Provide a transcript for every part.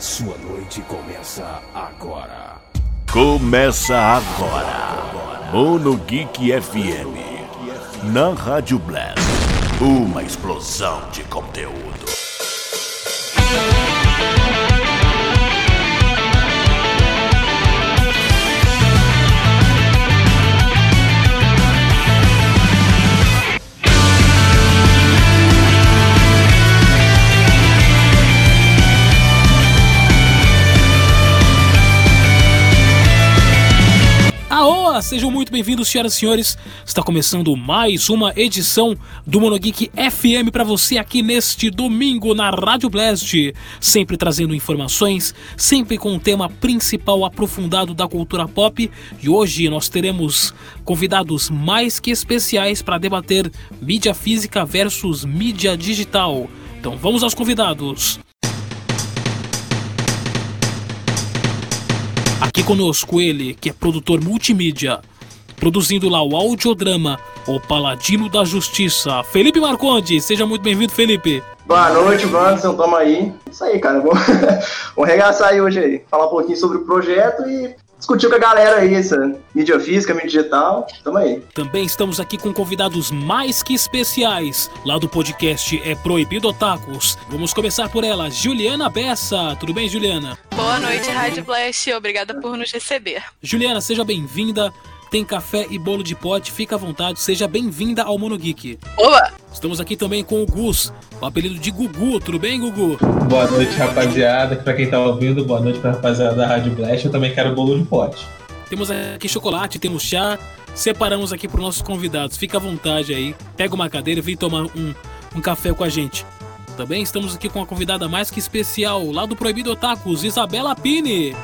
Sua noite começa agora. Começa agora. Mono Geek FM. Na Rádio Blast. Uma explosão de conteúdo. Sejam muito bem-vindos, senhoras e senhores. Está começando mais uma edição do Monogeek FM para você aqui neste domingo na Rádio Blast. Sempre trazendo informações, sempre com o tema principal aprofundado da cultura pop. E hoje nós teremos convidados mais que especiais para debater mídia física versus mídia digital. Então vamos aos convidados. Aqui conosco ele, que é produtor multimídia, produzindo lá o audiodrama O Paladino da Justiça, Felipe Marconde. Seja muito bem-vindo, Felipe. Boa noite, Wanderson, tamo aí. Isso aí, cara, vamos, vamos regaçar aí hoje aí. Falar um pouquinho sobre o projeto e discutir com a galera aí, essa mídia física, mídia digital. Tamo aí. Também estamos aqui com convidados mais que especiais, lá do podcast É Proibido Otakus. Vamos começar por ela, Juliana Bessa. Tudo bem, Juliana? Boa noite, Rádio Blast. Obrigada por nos receber. Juliana, seja bem-vinda. Tem café e bolo de pote, fica à vontade, seja bem-vinda ao Monogeek. Boa! Estamos aqui também com o Gus, o apelido de Gugu. Tudo bem, Gugu? Boa noite, rapaziada. Pra quem tá ouvindo, boa noite pra rapaziada da Rádio Blast. Eu também quero bolo de pote. Temos aqui chocolate, temos chá. Separamos aqui para nossos convidados. Fica à vontade aí. Pega uma cadeira e vem tomar um, um café com a gente. Também estamos aqui com uma convidada mais que especial, lá do Proibido Otakus, Isabela Pini.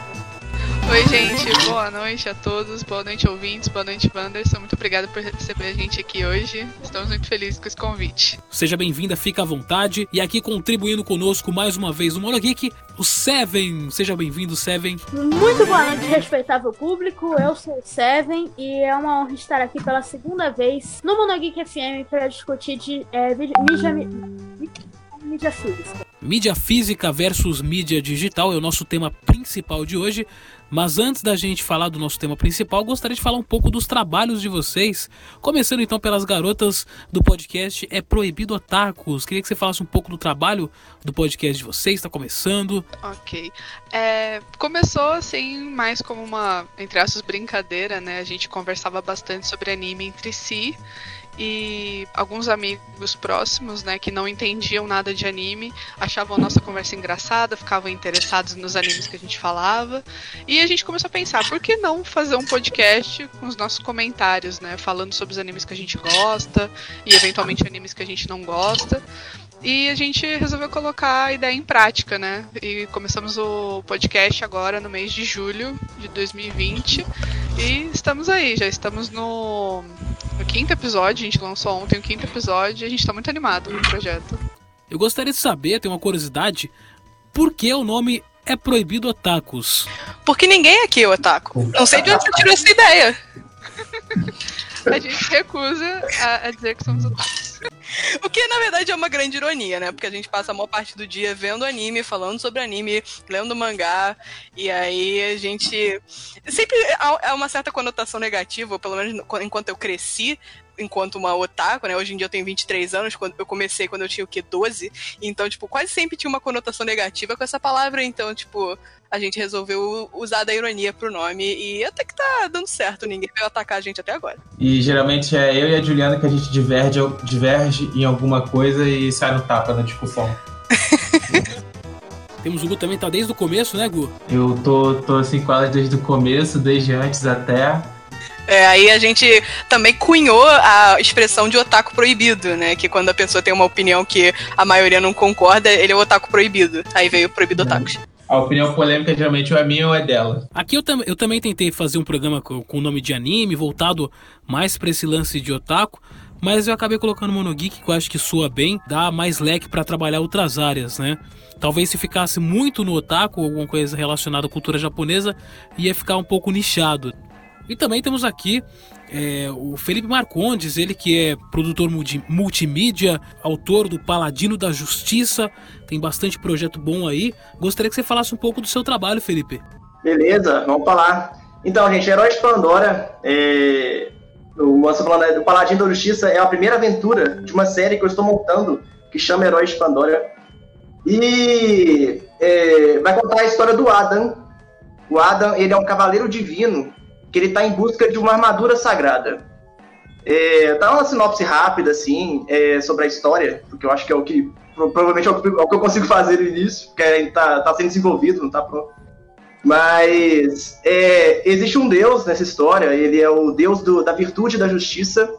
Oi, gente. Boa noite a todos. Boa noite, ouvintes. Boa noite, Wanderson. Muito obrigada por receber a gente aqui hoje. Estamos muito felizes com esse convite. Seja bem-vinda, fica à vontade. E aqui contribuindo conosco mais uma vez no Monogeek, o Seven. Seja bem-vindo, Seven. Muito boa noite, respeitável público. Eu sou o Seven e é uma honra estar aqui pela segunda vez no Monogeek FM para discutir de é, mídia, mídia física. Mídia física versus mídia digital é o nosso tema principal de hoje. Mas antes da gente falar do nosso tema principal, gostaria de falar um pouco dos trabalhos de vocês. Começando então pelas garotas do podcast É Proibido Otakus. Queria que você falasse um pouco do trabalho do podcast de vocês, está começando. Ok. É, começou assim, mais como uma, entre aspas, brincadeira, né? A gente conversava bastante sobre anime entre si e alguns amigos próximos, né, que não entendiam nada de anime, achavam a nossa conversa engraçada, ficavam interessados nos animes que a gente falava, e a gente começou a pensar, por que não fazer um podcast com os nossos comentários, né, falando sobre os animes que a gente gosta e eventualmente animes que a gente não gosta. E a gente resolveu colocar a ideia em prática, né? E começamos o podcast agora no mês de julho de 2020. E estamos aí, já estamos no, quinto episódio, a gente lançou ontem o quinto episódio e a gente está muito animado com o projeto. Eu gostaria de saber, tenho uma curiosidade, por que o nome é Proibido Otakus? Porque ninguém aqui é otaku. Não sei de onde você tirou essa ideia. a gente recusa a, a dizer que somos otakus. O que na verdade é uma grande ironia, né? Porque a gente passa a maior parte do dia vendo anime, falando sobre anime, lendo mangá, e aí a gente. Sempre há uma certa conotação negativa, pelo menos enquanto eu cresci, enquanto uma otaku, né? Hoje em dia eu tenho 23 anos, quando eu comecei quando eu tinha o quê? 12. Então, tipo, quase sempre tinha uma conotação negativa com essa palavra, então, tipo, a gente resolveu usar da ironia pro nome e até que tá dando certo, ninguém veio atacar a gente até agora. E geralmente é eu e a Juliana que a gente diverge, diverge em alguma coisa e sai no tapa na discussão. Temos o Gu também, tá desde o começo, né, Gu? Eu tô, tô assim com ela desde o começo, desde antes até. É, aí a gente também cunhou a expressão de otaku proibido, né? Que quando a pessoa tem uma opinião que a maioria não concorda, ele é o otaku proibido. Aí veio o proibido otakus. A opinião polêmica geralmente ou é minha ou é dela. Aqui eu, tam eu também tentei fazer um programa com o nome de anime, voltado mais pra esse lance de otaku. Mas eu acabei colocando Monogeek, que eu acho que soa bem, dá mais leque para trabalhar outras áreas, né? Talvez se ficasse muito no otaku, alguma coisa relacionada à cultura japonesa, ia ficar um pouco nichado. E também temos aqui é, o Felipe Marcondes, ele que é produtor multi, multimídia, autor do Paladino da Justiça, tem bastante projeto bom aí. Gostaria que você falasse um pouco do seu trabalho, Felipe. Beleza, vamos falar. Então, gente, Herói de Pandora, é... o, o Paladino da Justiça é a primeira aventura de uma série que eu estou montando, que chama Herói de Pandora. E é... vai contar a história do Adam. O Adam, ele é um cavaleiro divino que ele está em busca de uma armadura sagrada. É, tá uma sinopse rápida, assim, é, sobre a história, porque eu acho que é o que provavelmente é é o que eu consigo fazer no início, porque está tá sendo desenvolvido, não está pronto. Mas é, existe um deus nessa história, ele é o deus do, da virtude e da justiça.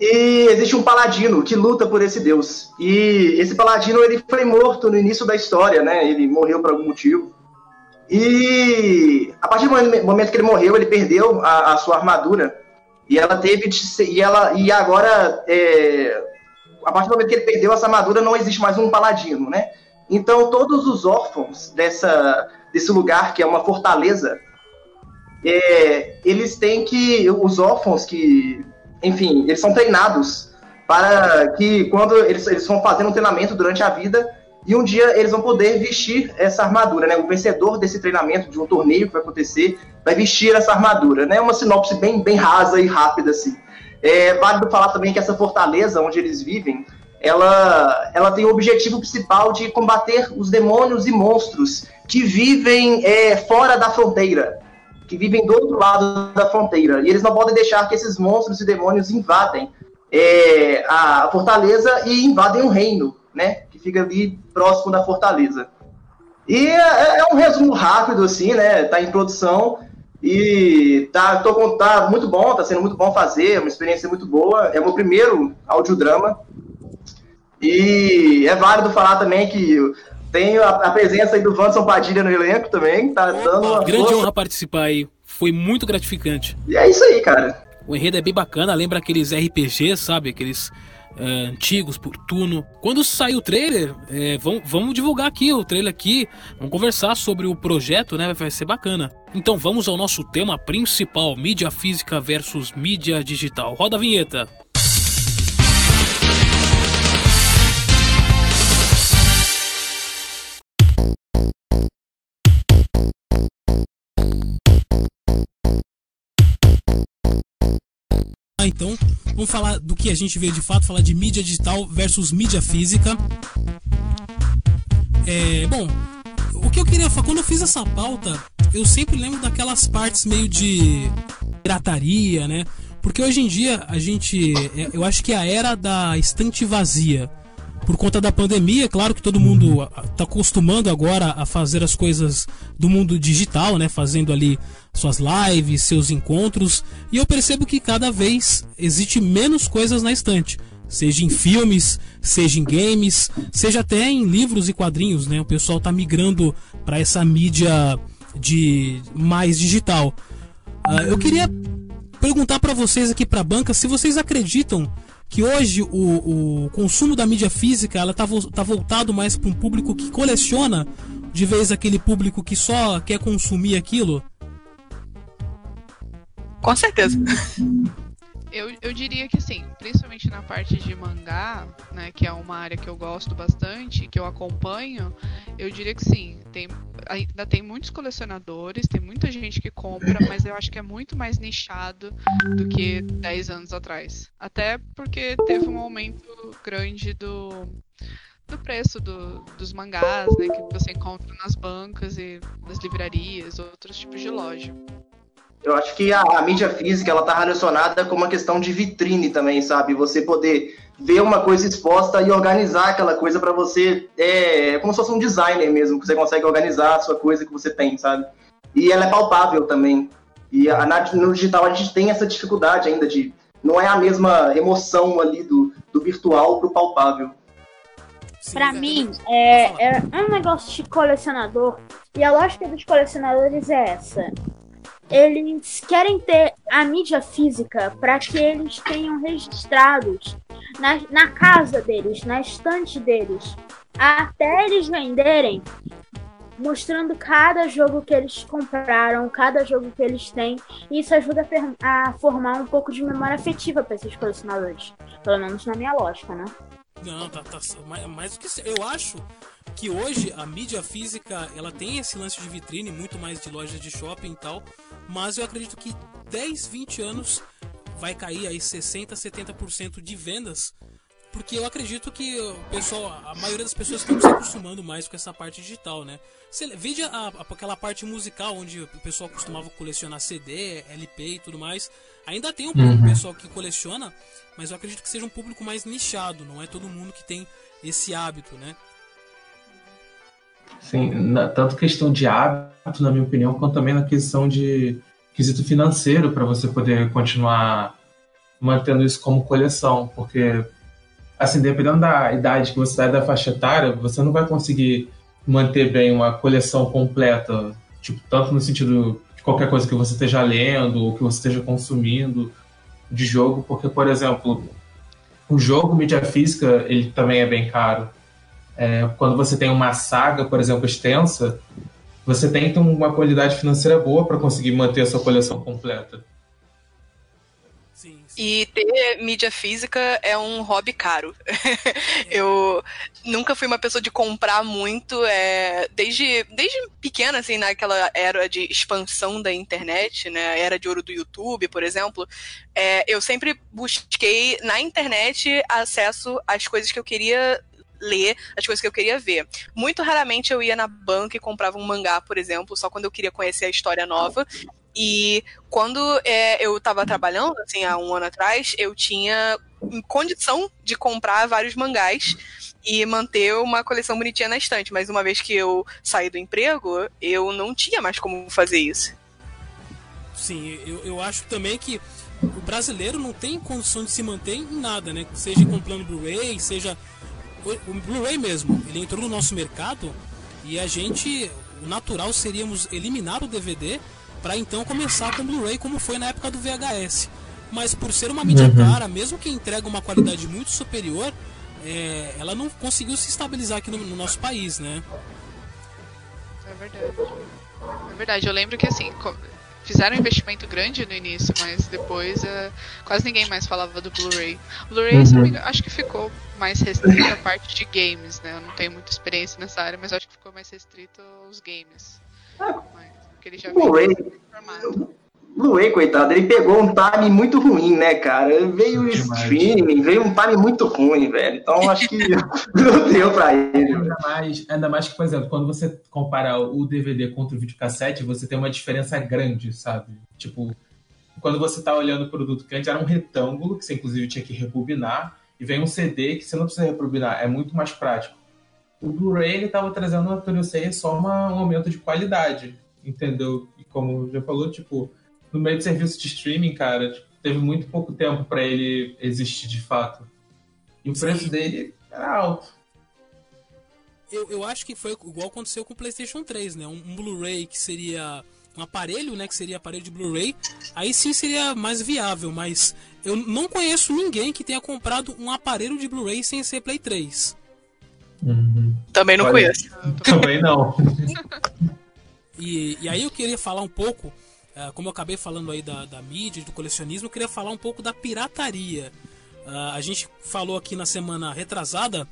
E existe um paladino que luta por esse deus. E esse paladino ele foi morto no início da história, né? Ele morreu por algum motivo. E a partir do momento que ele morreu, ele perdeu a, a sua armadura. E ela teve de ser, e ela e agora é, a partir do momento que ele perdeu essa armadura, não existe mais um paladino, né? Então todos os órfãos dessa desse lugar que é uma fortaleza, é, eles têm que os órfãos que, enfim, eles são treinados para que quando eles, eles vão fazendo um treinamento durante a vida, e um dia eles vão poder vestir essa armadura, né? O vencedor desse treinamento de um torneio que vai acontecer vai vestir essa armadura, né? Uma sinopse bem, bem rasa e rápida assim. É válido falar também que essa fortaleza onde eles vivem, ela, ela tem o objetivo principal de combater os demônios e monstros que vivem é, fora da fronteira, que vivem do outro lado da fronteira. E eles não podem deixar que esses monstros e demônios invadem é, a fortaleza e invadem o reino, né? Que fica ali próximo da fortaleza. E é, é um resumo rápido, assim, né? Tá em produção e tá, tô, tá muito bom, tá sendo muito bom fazer, é uma experiência muito boa. É o meu primeiro audiodrama. E é válido falar também que tem a, a presença aí do Vanson Padilha no elenco também, tá dando uma Grande força. honra participar aí. Foi muito gratificante. E é isso aí, cara. O enredo é bem bacana, lembra aqueles RPGs, sabe? Aqueles é, antigos por turno. Quando sair o trailer, é, vamos, vamos divulgar aqui o trailer aqui, vamos conversar sobre o projeto, né? Vai ser bacana. Então vamos ao nosso tema principal: mídia física versus mídia digital. Roda a vinheta. Ah, então, vamos falar do que a gente veio de fato, falar de mídia digital versus mídia física. É, bom, o que eu queria falar, quando eu fiz essa pauta, eu sempre lembro daquelas partes meio de pirataria, né? Porque hoje em dia a gente, é, eu acho que é a era da estante vazia. Por conta da pandemia, é claro que todo mundo está acostumando agora a fazer as coisas do mundo digital, né? Fazendo ali suas lives, seus encontros. E eu percebo que cada vez existe menos coisas na estante. Seja em filmes, seja em games, seja até em livros e quadrinhos, né? O pessoal está migrando para essa mídia de mais digital. Uh, eu queria perguntar para vocês aqui para a banca se vocês acreditam que hoje o, o consumo da mídia física ela tá, tá voltado mais para um público que coleciona de vez aquele público que só quer consumir aquilo? Com certeza. Eu, eu diria que sim, principalmente na parte de mangá, né, que é uma área que eu gosto bastante, que eu acompanho, eu diria que sim. Tem, ainda tem muitos colecionadores, tem muita gente que compra, mas eu acho que é muito mais nichado do que 10 anos atrás. Até porque teve um aumento grande do, do preço do, dos mangás, né, que você encontra nas bancas e nas livrarias, outros tipos de loja. Eu acho que a, a mídia física ela tá relacionada com uma questão de vitrine também, sabe? Você poder ver uma coisa exposta e organizar aquela coisa para você, é como se fosse um designer mesmo, que você consegue organizar a sua coisa que você tem, sabe? E ela é palpável também. E a, no digital a gente tem essa dificuldade ainda de não é a mesma emoção ali do, do virtual pro palpável. Pra mim, é, é um negócio de colecionador. E a lógica dos colecionadores é essa eles querem ter a mídia física para que eles tenham registrados na, na casa deles, na estante deles, até eles venderem mostrando cada jogo que eles compraram, cada jogo que eles têm. E isso ajuda a, formar um pouco de memória afetiva para esses colecionadores. Pelo menos na minha lógica, né? Não, tá, tá mais do que eu acho que hoje a mídia física ela tem esse lance de vitrine muito mais de loja de shopping e tal, mas eu acredito que 10, 20 anos vai cair aí 60, 70% de vendas porque eu acredito que o pessoal, a maioria das pessoas estão se acostumando mais com essa parte digital, né? Você, veja a, aquela parte musical onde o pessoal costumava colecionar CD, LP e tudo mais. Ainda tem um uhum. pessoal que coleciona, mas eu acredito que seja um público mais nichado, não é todo mundo que tem esse hábito, né? Sim, na, tanto questão de hábito, na minha opinião, quanto também na questão de quesito financeiro para você poder continuar mantendo isso como coleção, porque assim, dependendo da idade que você está da faixa etária, você não vai conseguir manter bem uma coleção completa, tipo, tanto no sentido de qualquer coisa que você esteja lendo ou que você esteja consumindo de jogo, porque, por exemplo, o jogo mídia física, ele também é bem caro. É, quando você tem uma saga, por exemplo, extensa, você tem ter uma qualidade financeira boa para conseguir manter a sua coleção completa. E ter mídia física é um hobby caro. eu nunca fui uma pessoa de comprar muito, é, desde, desde pequena, assim, naquela era de expansão da internet, né, era de ouro do YouTube, por exemplo, é, eu sempre busquei na internet acesso às coisas que eu queria ler as coisas que eu queria ver. Muito raramente eu ia na banca e comprava um mangá, por exemplo, só quando eu queria conhecer a história nova. E quando é, eu estava trabalhando, assim, há um ano atrás, eu tinha condição de comprar vários mangás e manter uma coleção bonitinha na estante. Mas uma vez que eu saí do emprego, eu não tinha mais como fazer isso. Sim, eu, eu acho também que o brasileiro não tem condição de se manter em nada, né? Seja comprando Blu-ray, seja. O, o Blu-ray mesmo, ele entrou no nosso mercado e a gente. O natural seríamos eliminar o DVD para então começar com Blu-ray como foi na época do VHS. Mas por ser uma mídia uhum. cara, mesmo que entrega uma qualidade muito superior, é, ela não conseguiu se estabilizar aqui no, no, nosso país, né? É verdade. É verdade. Eu lembro que assim fizeram um investimento grande no início, mas depois uh, quase ninguém mais falava do Blu-ray. Blu-ray, uhum. acho que ficou mais restrito à parte de games, né? Eu não tenho muita experiência nessa área, mas acho que ficou mais restrito aos games. Ah, mas... Porque ele já Blu-ray, Blu-ray, coitado, ele pegou um time muito ruim, né, cara? Veio o streaming, veio um time muito ruim, velho. Então acho que não deu pra ele. Ainda mais, ainda mais que, por exemplo, quando você compara o DVD contra o videocassete, você tem uma diferença grande, sabe? Tipo, quando você tá olhando o produto que antes era um retângulo, que você inclusive tinha que rebobinar, e vem um CD que você não precisa rebobinar, é muito mais prático. O Blu-ray ele tava trazendo, por eu sei, só uma, um aumento de qualidade entendeu? E como já falou, tipo, no meio de serviço de streaming, cara, tipo, teve muito pouco tempo para ele existir de fato. E o Sim. preço dele era alto. Eu, eu acho que foi igual aconteceu com o PlayStation 3, né? Um, um Blu-ray que seria um aparelho, né, que seria aparelho de Blu-ray, aí sim seria mais viável, mas eu não conheço ninguém que tenha comprado um aparelho de Blu-ray sem ser Play 3. Uhum. Também não Olha, conheço. Também não. E, e aí eu queria falar um pouco, uh, como eu acabei falando aí da, da mídia, do colecionismo, eu queria falar um pouco da pirataria. Uh, a gente falou aqui na semana retrasada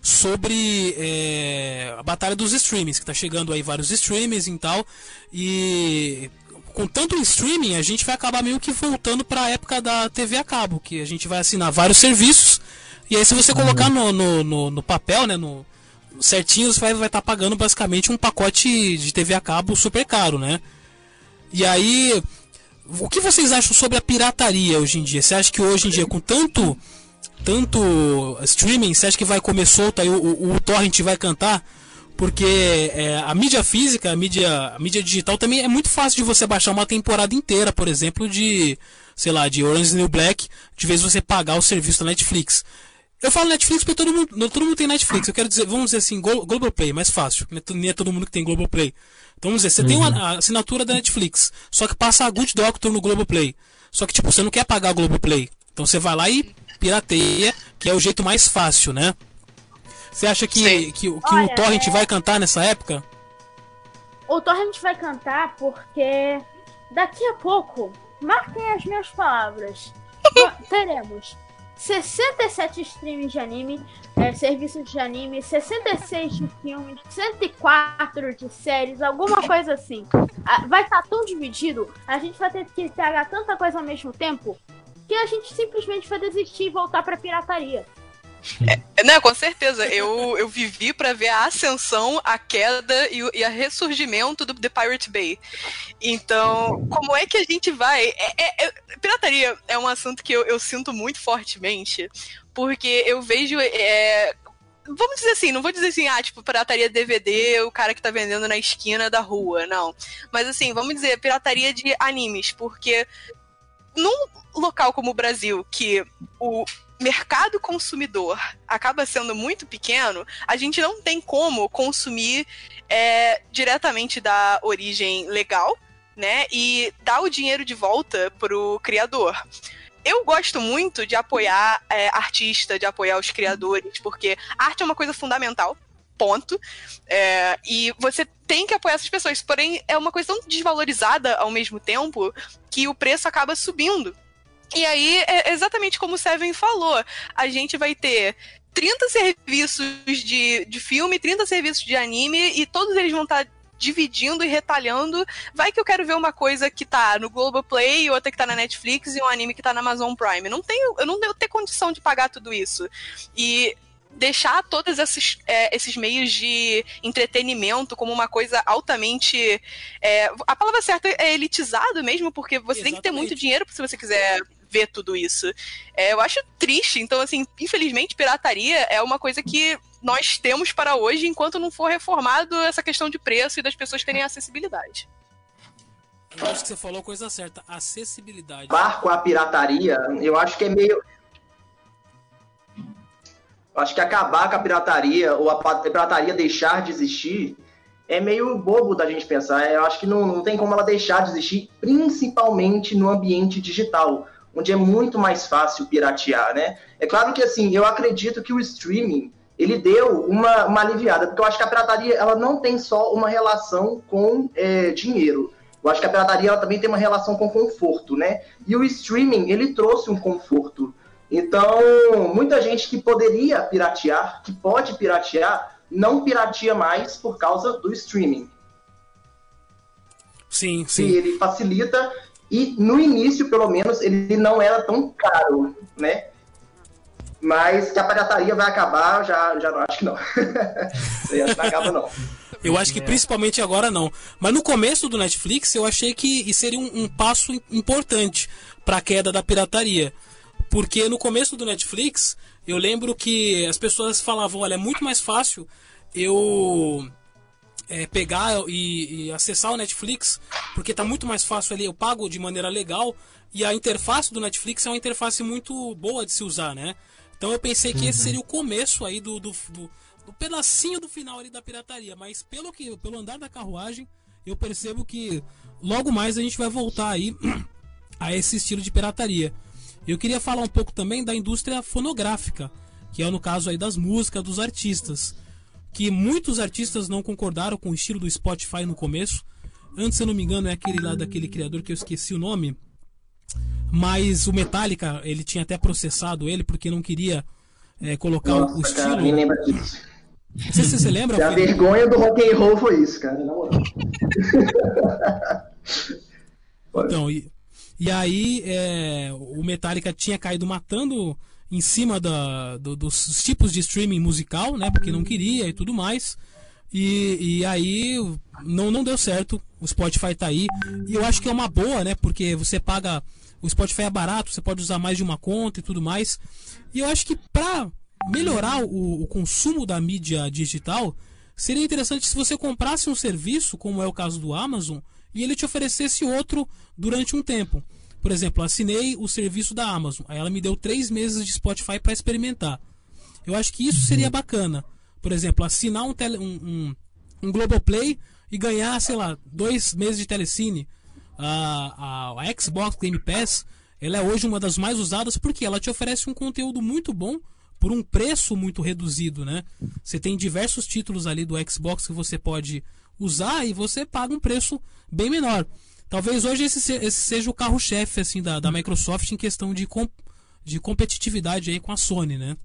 sobre é, a batalha dos streamings, que está chegando aí vários streamings e tal. E com tanto streaming, a gente vai acabar meio que voltando para a época da TV a cabo, que a gente vai assinar vários serviços. E aí, se você colocar no, no, no, no papel, né, no, certinho você vai estar tá pagando basicamente um pacote de TV a cabo super caro, né? E aí, o que vocês acham sobre a pirataria hoje em dia? Você acha que hoje em dia, com tanto tanto streaming, você acha que vai comer solto aí o, o, o torrent vai cantar? Porque é, a mídia física, a mídia, a mídia digital também é muito fácil de você baixar uma temporada inteira, por exemplo, de, sei lá, de Orange New Black, de vez você pagar o serviço da Netflix. Eu falo Netflix porque todo mundo, todo mundo tem Netflix. Eu quero dizer, vamos dizer assim, Globoplay, mais fácil. Nem é todo mundo que tem Globoplay. Então vamos dizer, você uhum. tem uma, uhum. a assinatura da Netflix, só que passa a Good Doctor no Globoplay. Só que, tipo, você não quer pagar o Globoplay. Então você vai lá e pirateia, que é o jeito mais fácil, né? Você acha que, que, que Olha, o Torrent é... vai cantar nessa época? o Torrent vai cantar porque daqui a pouco, marquem as minhas palavras, teremos 67 streams de anime, é, serviços de anime, 66 de filmes, 104 de séries, alguma coisa assim. Ah, vai estar tá tão dividido, a gente vai ter que pegar tanta coisa ao mesmo tempo, que a gente simplesmente vai desistir e voltar pra pirataria. É, não, com certeza. Eu, eu vivi para ver a ascensão, a queda e e a ressurgimento do The Pirate Bay. Então, como é que a gente vai? É, é, é, pirataria é um assunto que eu, eu, sinto muito fortemente, porque eu vejo. É, vamos dizer assim, não vou dizer assim, ah, tipo, pirataria DVD, o cara que tá vendendo na esquina da rua, não. Mas assim, vamos dizer, pirataria de animes, porque num local como o Brasil, que o mercado consumidor acaba sendo muito pequeno, a gente não tem como consumir é, diretamente da origem legal, né? E dar o dinheiro de volta pro criador. Eu gosto muito de apoiar é, artista, de apoiar os criadores, porque arte é uma coisa fundamental ponto. É, e você tem que apoiar essas pessoas. Porém, é uma coisa tão desvalorizada ao mesmo tempo que o preço acaba subindo. E aí, é exatamente como o Seven falou, a gente vai ter 30 serviços de, de filme, 30 serviços de anime, e todos eles vão estar dividindo e retalhando. Vai que eu quero ver uma coisa que tá no Globoplay, outra que tá na Netflix e um anime que tá na Amazon Prime. Não tenho, eu não devo ter condição de pagar tudo isso. E deixar todos esses, é, esses meios de entretenimento como uma coisa altamente. É, a palavra certa é elitizado mesmo, porque você Exatamente. tem que ter muito dinheiro se você quiser ver tudo isso. É, eu acho triste. Então, assim, infelizmente, pirataria é uma coisa que nós temos para hoje, enquanto não for reformado essa questão de preço e das pessoas terem acessibilidade. Eu acho que você falou a coisa certa, acessibilidade. Barco a pirataria, eu acho que é meio. Eu acho que acabar com a pirataria, ou a pirataria deixar de existir, é meio bobo da gente pensar. Eu acho que não, não tem como ela deixar de existir, principalmente no ambiente digital onde é muito mais fácil piratear, né? É claro que, assim, eu acredito que o streaming, ele deu uma, uma aliviada, porque eu acho que a pirataria, ela não tem só uma relação com é, dinheiro. Eu acho que a pirataria, ela também tem uma relação com conforto, né? E o streaming, ele trouxe um conforto. Então, muita gente que poderia piratear, que pode piratear, não pirateia mais por causa do streaming. Sim, sim. E ele facilita e no início, pelo menos, ele não era tão caro, né? Mas que a pirataria vai acabar, já, já não acho que não. eu acho que não acaba, não. Eu acho que principalmente agora não. Mas no começo do Netflix eu achei que seria um, um passo importante para a queda da pirataria. Porque no começo do Netflix eu lembro que as pessoas falavam: olha, é muito mais fácil eu é, pegar e, e, acessar o Netflix, porque está muito mais fácil ali, eu pago de maneira legal e a interface do Netflix é uma interface muito boa de se usar, né? Então eu pensei que esse uhum. seria o começo aí do, do, do, do pedacinho do final ali da pirataria, mas pelo que pelo andar da carruagem, eu percebo que logo mais a gente vai voltar aí a esse estilo de pirataria. Eu queria falar um pouco também da indústria fonográfica, que é no caso aí das músicas, dos artistas que muitos artistas não concordaram com o estilo do Spotify no começo. Antes, se eu não me engano, é aquele lá daquele criador que eu esqueci o nome. Mas o Metallica, ele tinha até processado ele porque não queria é, colocar Nossa, o estilo. Cara, lembra disso. Não sei se você lembra. a vergonha do rock and roll foi isso, cara. então, e, e aí é, o Metallica tinha caído matando em cima da, do, dos tipos de streaming musical, né? Porque não queria e tudo mais. E, e aí não, não deu certo. O Spotify tá aí. E eu acho que é uma boa, né? Porque você paga. O Spotify é barato, você pode usar mais de uma conta e tudo mais. E eu acho que pra melhorar o, o consumo da mídia digital, seria interessante se você comprasse um serviço, como é o caso do Amazon, e ele te oferecesse outro durante um tempo. Por exemplo, assinei o serviço da Amazon. Aí ela me deu três meses de Spotify para experimentar. Eu acho que isso seria bacana. Por exemplo, assinar um, tele, um, um, um Globoplay e ganhar, sei lá, dois meses de telecine. A, a, a Xbox Game Pass ela é hoje uma das mais usadas porque ela te oferece um conteúdo muito bom por um preço muito reduzido, né? Você tem diversos títulos ali do Xbox que você pode usar e você paga um preço bem menor. Talvez hoje esse, se- esse seja o carro-chefe assim da, da Microsoft em questão de, com, de competitividade aí com a Sony, né?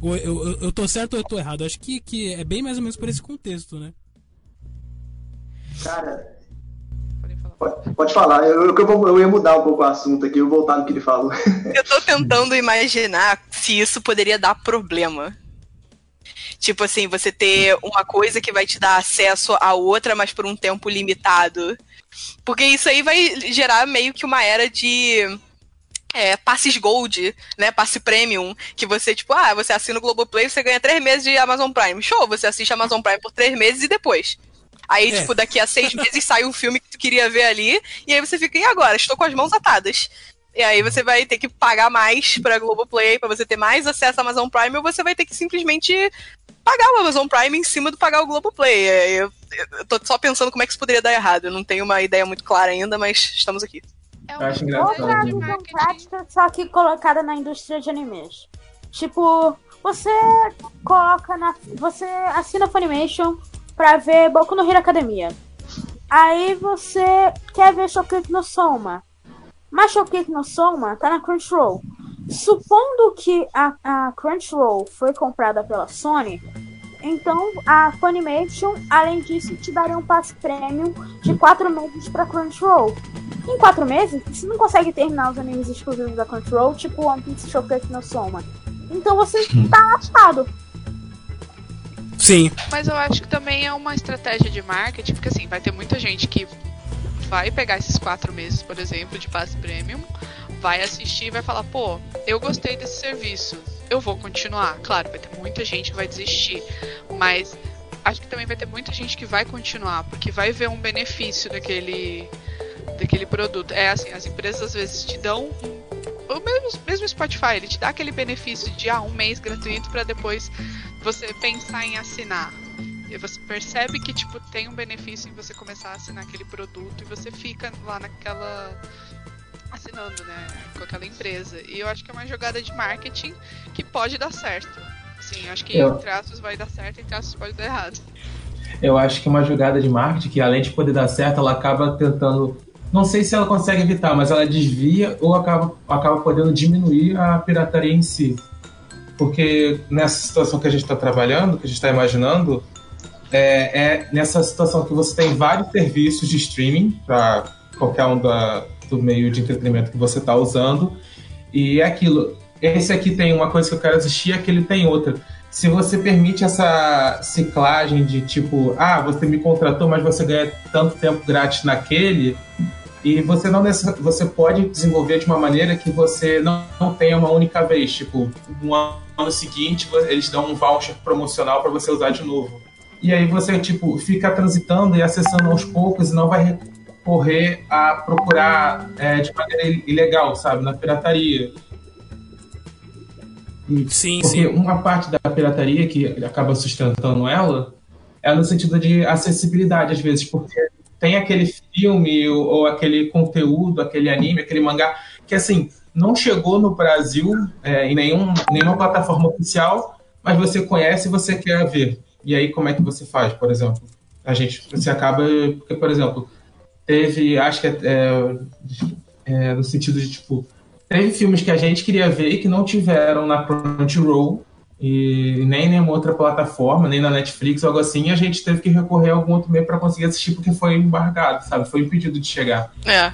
Eu, eu, eu tô certo ou eu tô errado? Acho que, que é bem mais ou menos por esse contexto, né? Cara, pode, pode falar. Eu, eu, eu vou- eu ia mudar um pouco o assunto aqui, eu vou voltar no que ele falou. Eu tô tentando imaginar se isso poderia dar problema. Tipo assim, você ter uma coisa que vai te dar acesso a outra, mas por um tempo limitado. Porque isso aí vai gerar meio que uma era de é, passes gold, né? Passe premium. Que você, tipo, ah, você assina o Globoplay, você ganha três meses de Amazon Prime. Show, você assiste Amazon Prime por três meses e depois. Aí, É. tipo, daqui a seis meses sai um filme que tu queria ver ali, e aí você fica, e agora? Estou com as mãos atadas. E aí você vai ter que pagar mais pra Globoplay, pra você ter mais acesso à Amazon Prime, ou você vai ter que simplesmente pagar o Amazon Prime em cima do pagar o Globoplay. Eu, eu tô só pensando como é que isso poderia dar errado. Eu não tenho uma ideia muito clara ainda, mas estamos aqui. É Eu acho uma engraçado. Prática, só que colocada na indústria de animes. Tipo, você coloca na. Você assina a Funimation pra ver Boku no Hero Academia. Aí você quer ver Shokugeki no Soma. Mas Shokugeki no Soma tá na Crunchyroll. Supondo que a, a Crunchyroll foi comprada pela Sony, então a Funimation, além disso, te daria um passe premium de 4 meses pra Crunchyroll. Em 4 meses, você não consegue terminar os animes exclusivos da Crunchyroll, tipo One Piece Shokugeki no Soma. Então você tá lascado. Sim. Mas eu acho que também é uma estratégia de marketing, porque assim, vai ter muita gente que vai pegar esses quatro meses, por exemplo, de passe premium, vai assistir e vai falar, pô, eu gostei desse serviço, eu vou continuar. Claro, vai ter muita gente que vai desistir, mas acho que também vai ter muita gente que vai continuar, porque vai ver um benefício daquele, daquele produto. É assim, as empresas às vezes te dão um- o mesmo, mesmo Spotify, ele te dá aquele benefício de ah, um mês gratuito para depois você pensar em assinar. E você percebe que tipo tem um benefício em você começar a assinar aquele produto e você fica lá naquela assinando, né, com aquela empresa. E eu acho que é uma jogada de marketing que pode dar certo. Sim, acho que Eu- entre aspas vai dar certo, entre aspas pode dar errado. Eu acho que é uma jogada de marketing que, além de poder dar certo, ela acaba tentando. Não sei se ela consegue evitar, mas ela desvia ou acaba, acaba podendo diminuir a pirataria em si. Porque nessa situação que a gente está trabalhando, que a gente está imaginando, é, é nessa situação que você tem vários serviços de streaming para qualquer um da, do meio de entretenimento que você está usando. E é aquilo. Esse aqui tem uma coisa que eu quero assistir, aquele tem outra. Se você permite essa ciclagem de tipo, ah, você me contratou, mas você ganha tanto tempo grátis naquele, e você não você pode desenvolver de uma maneira que você não, não tenha uma única vez, tipo, no ano seguinte eles dão um voucher promocional para você usar de novo. E aí você tipo fica transitando e acessando aos poucos e não vai recorrer a procurar é, de maneira ilegal, sabe, na pirataria. E Sim, porque sim. uma parte da pirataria que acaba sustentando ela é no sentido de acessibilidade, às vezes, porque tem aquele filme ou, ou aquele conteúdo, aquele anime, aquele mangá, que assim, não chegou no Brasil é, em nenhum, nenhuma plataforma oficial, mas você conhece e você quer ver. E aí, como é que você faz, por exemplo? A gente, você acaba. Porque, por exemplo, teve, acho que é, é, é, no sentido de tipo teve filmes que a gente queria ver e que não tiveram na Crunchyroll e nem em nenhuma outra plataforma, nem na Netflix ou algo assim, e a gente teve que recorrer a algum outro meio para conseguir assistir porque foi embargado, sabe? Foi impedido de chegar. É.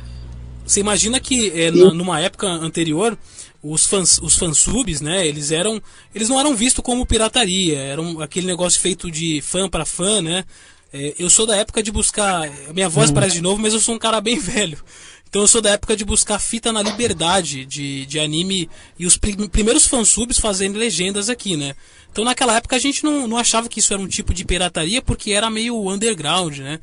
Você imagina que é, na- numa época anterior os fãs, os fansubs, né, eles eram, eles não eram vistos como pirataria, eram aquele negócio feito de fã para fã, né? É, eu sou da época de buscar, minha voz parece de novo, mas eu sou um cara bem velho. Então eu sou da época de buscar fita na liberdade de, de anime e os prim- primeiros fansubs fazendo legendas aqui, né? Então naquela época a gente não, não achava que isso era um tipo de pirataria porque era meio underground, né?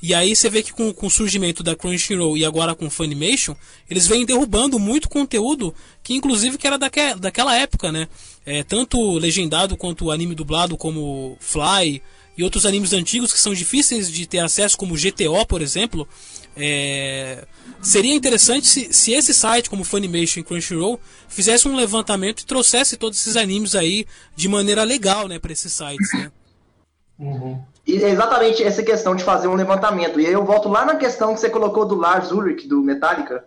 E aí você vê que com, com o surgimento da Crunchyroll e agora com o Funimation, eles vêm derrubando muito conteúdo que inclusive que era daque, daquela época, né? É, tanto legendado quanto anime dublado como Fly e outros animes antigos que são difíceis de ter acesso, como GTO, por exemplo. É, seria interessante se, se esse site, como Funimation e Crunchyroll, fizesse um levantamento e trouxesse todos esses animes aí de maneira legal, né, para esses sites, né? Uhum. E é exatamente essa questão de fazer um levantamento. E aí eu volto lá na questão que você colocou do Lars Ulrich, do Metallica,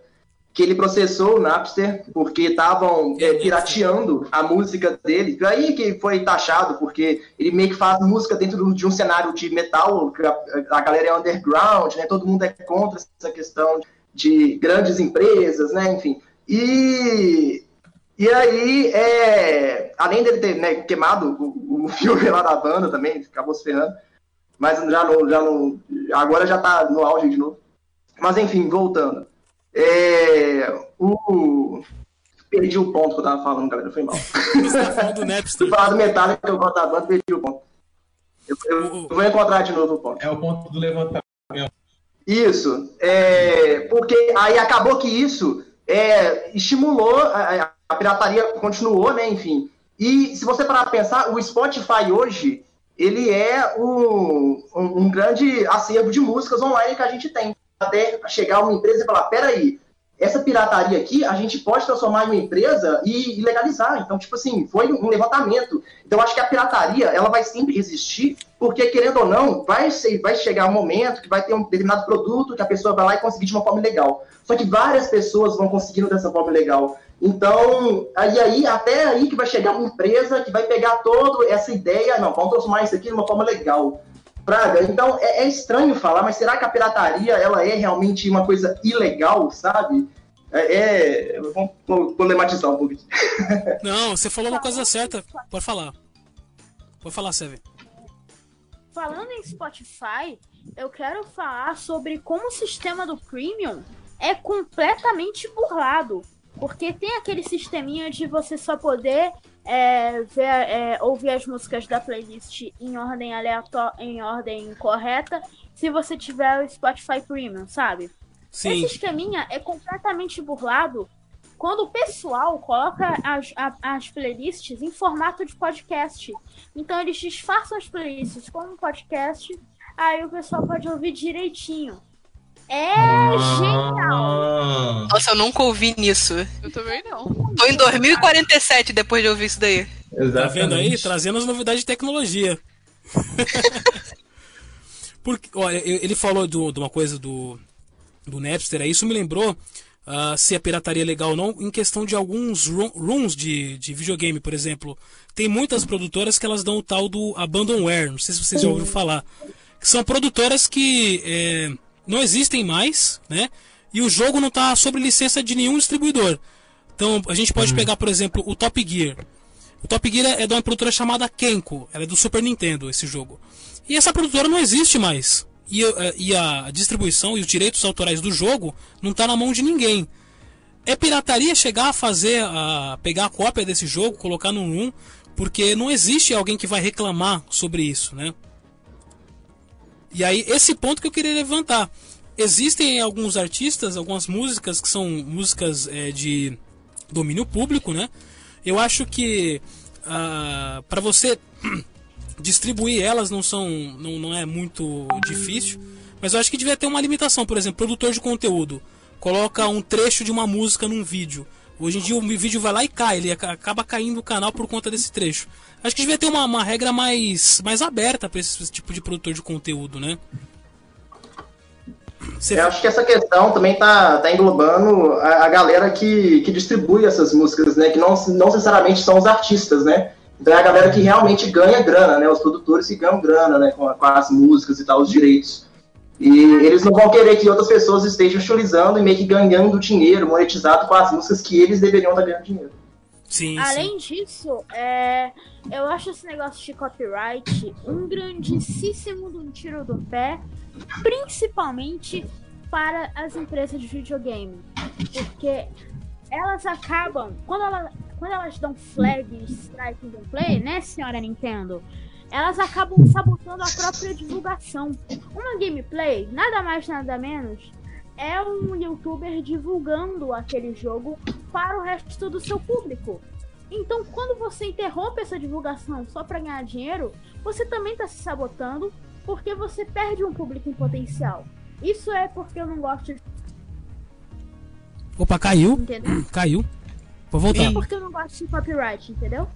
que ele processou o Napster porque estavam é, pirateando a música dele. Aí que foi taxado, porque ele meio que faz música dentro de um cenário de metal, a, a galera é underground, né? Todo mundo é contra essa questão de grandes empresas, né? Enfim. E, e aí, é, além dele ter né, queimado o, o filme lá da banda também, acabou se ferrando, mas já não, já não, agora já tá no auge de novo. Mas enfim, voltando. É, o... Perdi o ponto que eu tava falando, galera, foi mal. Você tá falando do Napster. Fui falar do Metallica, que eu gosto da banda, perdi o ponto. Eu, eu, eu vou encontrar de novo o ponto. É o ponto do levantamento. Isso. É, porque aí acabou que isso é, estimulou, a, a, pirataria continuou, né? Enfim. E se você parar para pensar, o Spotify hoje ele é um, um, um, grande acervo de músicas online que a gente tem. Até chegar uma empresa e falar, peraí, essa pirataria aqui a gente pode transformar em uma empresa e, e legalizar. Então, tipo assim, foi um levantamento. Então, acho que a pirataria ela vai sempre existir, porque, querendo ou não, vai, ser, vai chegar um momento que vai ter um determinado produto que a pessoa vai lá e conseguir de uma forma legal. Só que várias pessoas vão conseguindo dessa forma legal. Então, aí, aí, até aí que vai chegar uma empresa que vai pegar toda essa ideia, não, vamos transformar isso aqui de uma forma legal. Praga, então é, é, estranho falar, mas será que a pirataria ela é realmente uma coisa ilegal, sabe? É, é vamos problematizar um pouco. Não, você falou uma coisa certa. Pode falar. Pode falar, Seven. Falando em Spotify, eu quero falar sobre como o sistema do Premium é completamente burlado. Porque tem aquele sisteminha de você só poder é, ver, é, ouvir as músicas da playlist em ordem aleatória, em ordem correta, se você tiver o Spotify Premium, sabe? Sim. Esse esqueminha é completamente burlado quando o pessoal coloca as, as playlists em formato de podcast. Então eles disfarçam as playlists como podcast, aí o pessoal pode ouvir direitinho. É ah. genial. Nossa, eu nunca ouvi nisso. Eu também não. Tô em 2047 depois de ouvir isso daí. Exatamente. Tá vendo aí? Trazendo as novidades de tecnologia. Porque, olha, ele falou de uma coisa do, do Napster, aí isso me lembrou uh, se a pirataria é legal ou não, em questão de alguns rooms de, de videogame, por exemplo. Tem muitas produtoras que elas dão o tal do abandonware, não sei se vocês já ouviram falar. Que são produtoras que é, não existem mais, né? E o jogo não está sob licença de nenhum distribuidor. Então a gente pode uhum. pegar, por exemplo, o Top Gear. O Top Gear é de uma produtora chamada Kenko, ela é do Super Nintendo, esse jogo. E essa produtora não existe mais. E, eh, e a distribuição e os direitos autorais do jogo não está na mão de ninguém. É pirataria chegar a fazer, a pegar a cópia desse jogo, colocar no 1, porque não existe alguém que vai reclamar sobre isso, né? E aí, esse ponto que eu queria levantar. Existem alguns artistas, algumas músicas que são músicas é, de domínio público, né? Eu acho que uh, ah, para você distribuir elas não são não, não é muito difícil, mas eu acho que devia ter uma limitação, por exemplo, produtor de conteúdo coloca um trecho de uma música num vídeo. Hoje em dia o vídeo vai lá e cai, ele acaba caindo o canal por conta desse trecho. Acho que devia ter uma, uma regra mais, mais aberta para esse, esse, tipo de produtor de conteúdo, né? Você... Eu acho que essa questão também tá, tá englobando a, a, galera que, que distribui essas músicas, né? Que não, não necessariamente são os artistas, né? Então é a galera que realmente ganha grana, né? Os produtores que ganham grana, né? Com, com as músicas e tal, os direitos. E eles não vão querer que outras pessoas estejam utilizando e meio que ganhando dinheiro, monetizado com as músicas que eles deveriam estar ganhando dinheiro. Sim, Além sim. disso, é, eu acho esse negócio de copyright um grandíssimo um tiro do pé, principalmente para as empresas de videogame. Porque elas acabam, quando, ela, quando elas dão flag strike gameplay, né, senhora Nintendo? Elas acabam sabotando a própria divulgação. Uma gameplay, nada mais nada menos, é um youtuber divulgando aquele jogo para o resto do seu público. Então, quando você interrompe essa divulgação só para ganhar dinheiro, você também está se sabotando porque você perde um público em potencial. Isso é porque eu não gosto de. Opa, caiu. Caiu. Vou voltar. É porque eu não gosto de copyright, entendeu?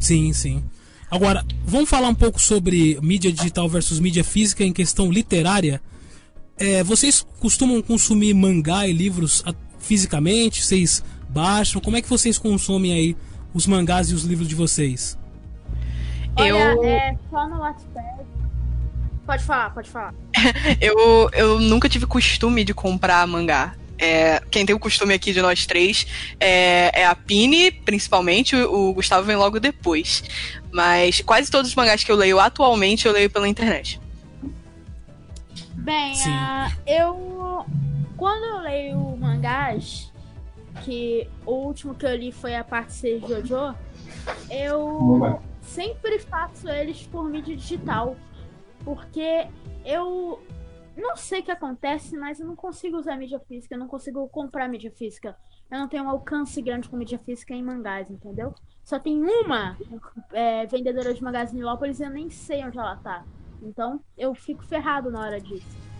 Sim, sim. Agora, vamos falar um pouco sobre mídia digital versus mídia física em questão literária. É, vocês costumam consumir mangá e livros a- fisicamente? Vocês baixam? Como é que vocês consomem aí os mangás e os livros de vocês? Olha, Eu- é só no Wattpad. Pode falar, pode falar. Eu, eu nunca tive costume de comprar mangá. É, quem tem o costume aqui de nós três é, é a Pini, principalmente, o, o Gustavo vem logo depois. Mas quase todos os mangás que eu leio atualmente eu leio pela internet. Bem, ah, eu. Quando eu leio mangás, que o último que eu li foi a parte 6 de Jojo, eu sempre faço eles por mídia digital. Porque eu não sei o que acontece, mas eu não consigo usar mídia física, eu não consigo comprar mídia física. Eu não tenho um alcance grande com mídia física em mangás, entendeu? Só tem uma é, vendedora de mangás em Nilópolis e eu nem sei onde ela tá. Então eu fico ferrado na hora disso.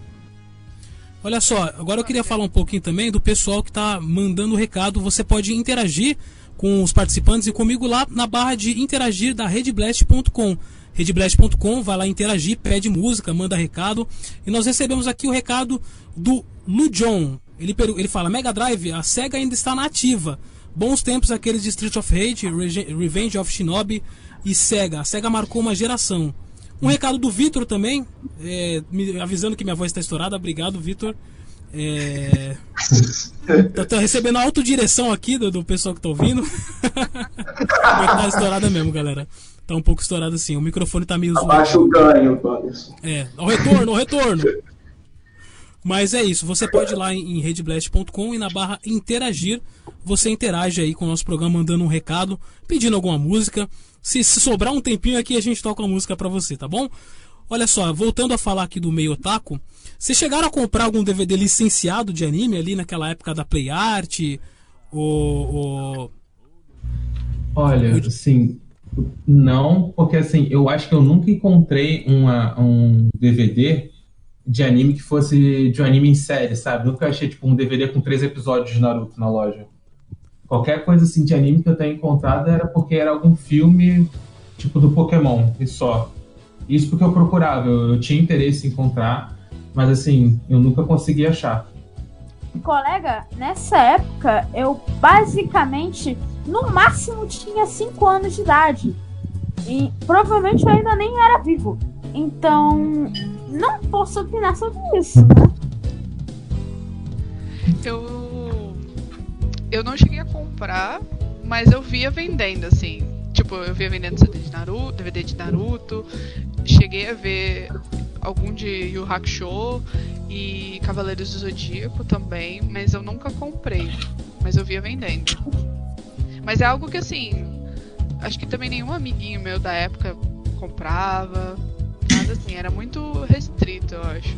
Olha só, agora eu queria falar um pouquinho também do pessoal que está mandando o recado. Você pode interagir com os participantes e comigo lá na barra de interagir da redblast.com. Redblast.com, vai lá interagir, pede música, manda recado. E nós recebemos aqui o recado do Lujon. Ele, ele fala: Mega Drive, a SEGA ainda está na ativa. Bons tempos aqueles de Street of Rage, Revenge of Shinobi e SEGA. A SEGA marcou uma geração. Um recado do Vitor também, é, me avisando que minha voz está estourada. Obrigado, Vitor. É, tá, tá recebendo a autodireção aqui do, do pessoal que tá ouvindo. tá estourada mesmo, galera. Tá um pouco estourada assim. O microfone tá meio Abaixa zoado. o ganho. É, ao retorno, ao retorno. Mas é isso, você pode ir lá em redblast.com e na barra interagir, você interage aí com o nosso programa mandando um recado, pedindo alguma música. Se, se sobrar um tempinho aqui, a gente toca uma música pra você, tá bom? Olha só, voltando a falar aqui do meio otaku, vocês chegaram a comprar algum DVD licenciado de anime ali naquela época da Play Art? Ou, ou- Olha, assim, não, porque assim, eu acho que eu nunca encontrei uma, um DVD de anime que fosse de um anime em série, sabe? Nunca achei tipo um DVD com três episódios de Naruto na loja. Qualquer coisa assim de anime que eu tenha encontrado era porque era algum filme tipo do Pokémon e só. Isso porque eu procurava, eu, eu tinha interesse em encontrar, mas assim, eu nunca consegui achar. Colega, nessa época eu basicamente, no máximo, tinha 5 anos de idade. E provavelmente eu ainda nem era vivo. Então, não posso opinar sobre isso, né? Eu. Eu não cheguei a comprar, mas eu via vendendo, assim. Tipo, eu via vendendo CD de Naruto, DVD de Naruto. Cheguei a ver algum de Yu Hakusho e Cavaleiros do Zodíaco também, mas eu nunca comprei. Mas eu via vendendo. Mas é algo que assim. Acho que também nenhum amiguinho meu da época comprava. Nada assim, era muito restrito, eu acho.